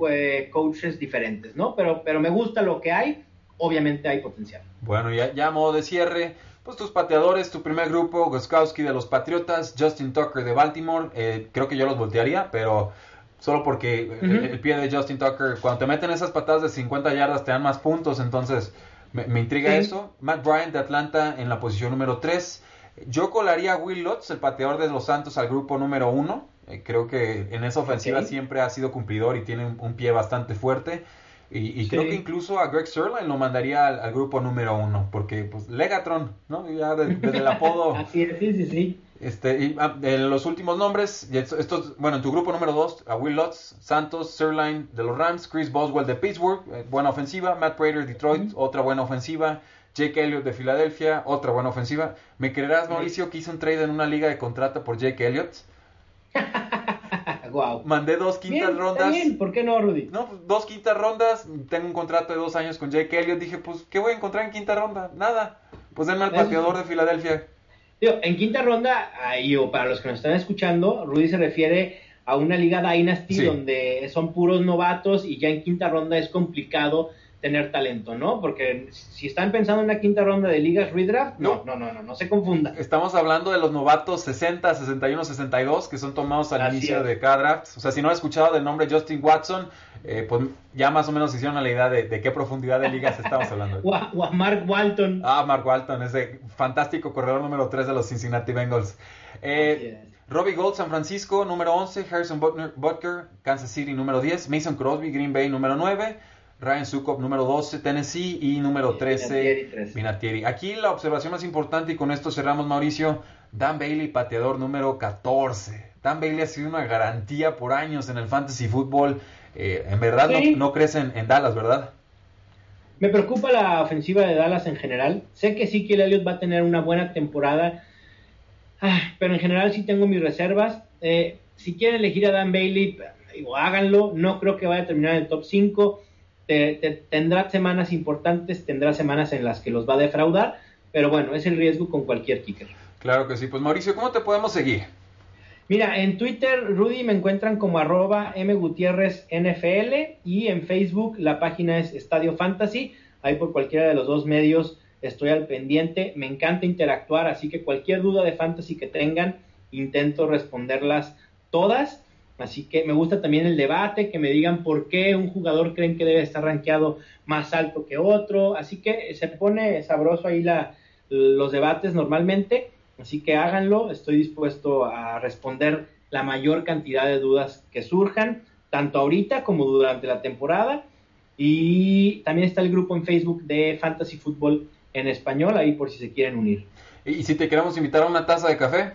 coaches diferentes, ¿no? Pero, pero me gusta lo que hay obviamente hay potencial. Bueno, ya, ya a modo de cierre, pues tus pateadores, tu primer grupo, Goskowski de los Patriotas, Justin Tucker de Baltimore, eh, creo que yo los voltearía, pero solo porque el, pie de Justin Tucker, cuando te meten esas patadas de 50 yardas te dan más puntos, entonces me, intriga eso. Matt Bryant de Atlanta en la posición número 3. Yo colaría a Will Lutz, el pateador de los Santos, al grupo número 1. Eh, creo que en esa ofensiva siempre ha sido cumplidor y tiene un pie bastante fuerte. Y, creo que incluso a Greg Sirlein lo mandaría al, grupo número uno, porque pues Legatron, ¿no? Ya desde el apodo. [LAUGHS] Así es, sí, sí, sí. Este, y, ah, los últimos nombres, estos, bueno, en tu grupo número dos, a Will Lutz, Santos, Sirlein de los Rams, Chris Boswell de Pittsburgh, eh, buena ofensiva, Matt Prater, Detroit, otra buena ofensiva, Jake Elliott de Filadelfia, otra buena ofensiva. ¿Me creerás, Mauricio, que hice un trade en una liga de contrato por Jake Elliott? [LAUGHS] Mandé dos quintas rondas. ¿Por qué no, Rudy? No, pues, dos quintas rondas. Tengo un contrato de dos años con Jake Elliott. Dije, pues, ¿qué voy a encontrar en quinta ronda? Nada. Pues denme al pateador de Filadelfia. en quinta ronda, ahí, o para los que nos están escuchando, Rudy se refiere a una liga Dynasty donde son puros novatos y ya en quinta ronda es complicado tener talento, ¿no? Porque si están pensando en una quinta ronda de ligas redraft, no, no, no, no, no, se confunda. Estamos hablando de los novatos 60, 61, 62 que son tomados al inicio de cada draft. O sea, si no has escuchado del nombre Justin Watson, eh, pues ya más o menos hicieron la idea de, qué profundidad de ligas estamos hablando. [LAUGHS] o, a, Mark Walton. Ah, Mark Walton, ese fantástico corredor número 3 de los Cincinnati Bengals. Eh, Robbie Gold, San Francisco, número 11. Harrison Butker, Kansas City, número 10. Mason Crosby, Green Bay, número 9. Ryan Sukop número 12, Tennessee y número 13, Minatieri. Aquí la observación más importante y con esto cerramos Mauricio, Dan Bailey, pateador número 14. Dan Bailey ha sido una garantía por años en el fantasy fútbol. Eh, en verdad no, no crees en, Dallas, ¿verdad? Me preocupa la ofensiva de Dallas en general. Sé que sí que Elliott va a tener una buena temporada, pero en general sí tengo mis reservas. Eh, si quieren elegir a Dan Bailey, háganlo. No creo que vaya a terminar en el top 5 tendrá semanas importantes, tendrá semanas en las que los va a defraudar, pero bueno, es el riesgo con cualquier kicker. Claro que sí. Pues Mauricio, ¿cómo te podemos seguir? Mira, en Twitter, Rudy me encuentran como arroba NFL y en Facebook la página es Estadio Fantasy. Ahí por cualquiera de los dos medios estoy al pendiente. Me encanta interactuar, así que cualquier duda de fantasy que tengan, intento responderlas todas. Así que me gusta también el debate, que me digan por qué un jugador creen que debe estar rankeado más alto que otro. Así que se pone sabroso ahí la, los debates normalmente. Así que háganlo, estoy dispuesto a responder la mayor cantidad de dudas que surjan, tanto ahorita como durante la temporada. Y también está el grupo en Facebook de Fantasy Football en español, ahí por si se quieren unir. ¿Y si te queremos invitar a una taza de café?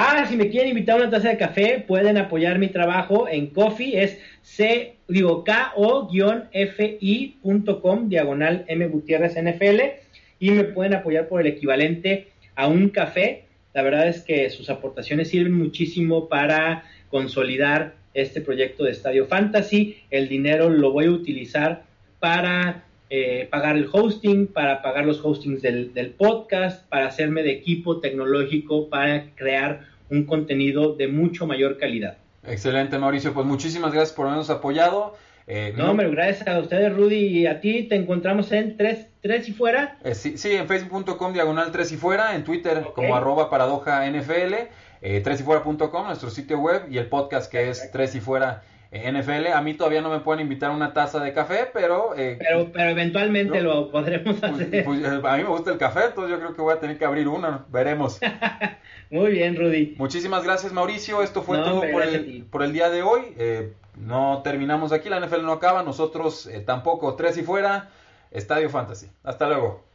Ah, si me quieren invitar a una taza de café, pueden apoyar mi trabajo en Coffee, es C, digo, K-O-F-I.com, diagonal M Gutiérrez NFL, y me pueden apoyar por el equivalente a un café. La verdad es que sus aportaciones sirven muchísimo para consolidar este proyecto de Estadio Fantasy. El dinero lo voy a utilizar para eh, pagar el hosting, para pagar los hostings del, del, podcast, para hacerme de equipo tecnológico, para crear un contenido de mucho mayor calidad. Excelente, Mauricio. Pues muchísimas gracias por habernos apoyado. Eh, no, pero gracias a ustedes, Rudy, y a ti te encontramos en tres, tres y fuera. Eh, sí, sí, en facebook.com diagonal tres y fuera, en Twitter como arroba paradoja NFL, eh, tres y fuera.com, nuestro sitio web, y el podcast que es tres y fuera NFL. A mí todavía no me pueden invitar a una taza de café, pero... pero, pero eventualmente lo podremos pues, hacer. Pues, a mí me gusta el café, entonces yo creo que voy a tener que abrir una, veremos. [LAUGHS] Muy bien, Rudy. Muchísimas gracias, Mauricio. Esto fue todo por el, por el, día de hoy. Eh, no terminamos aquí, la NFL no acaba, nosotros eh, tampoco. Tres y fuera, Estadio Fantasy. Hasta luego.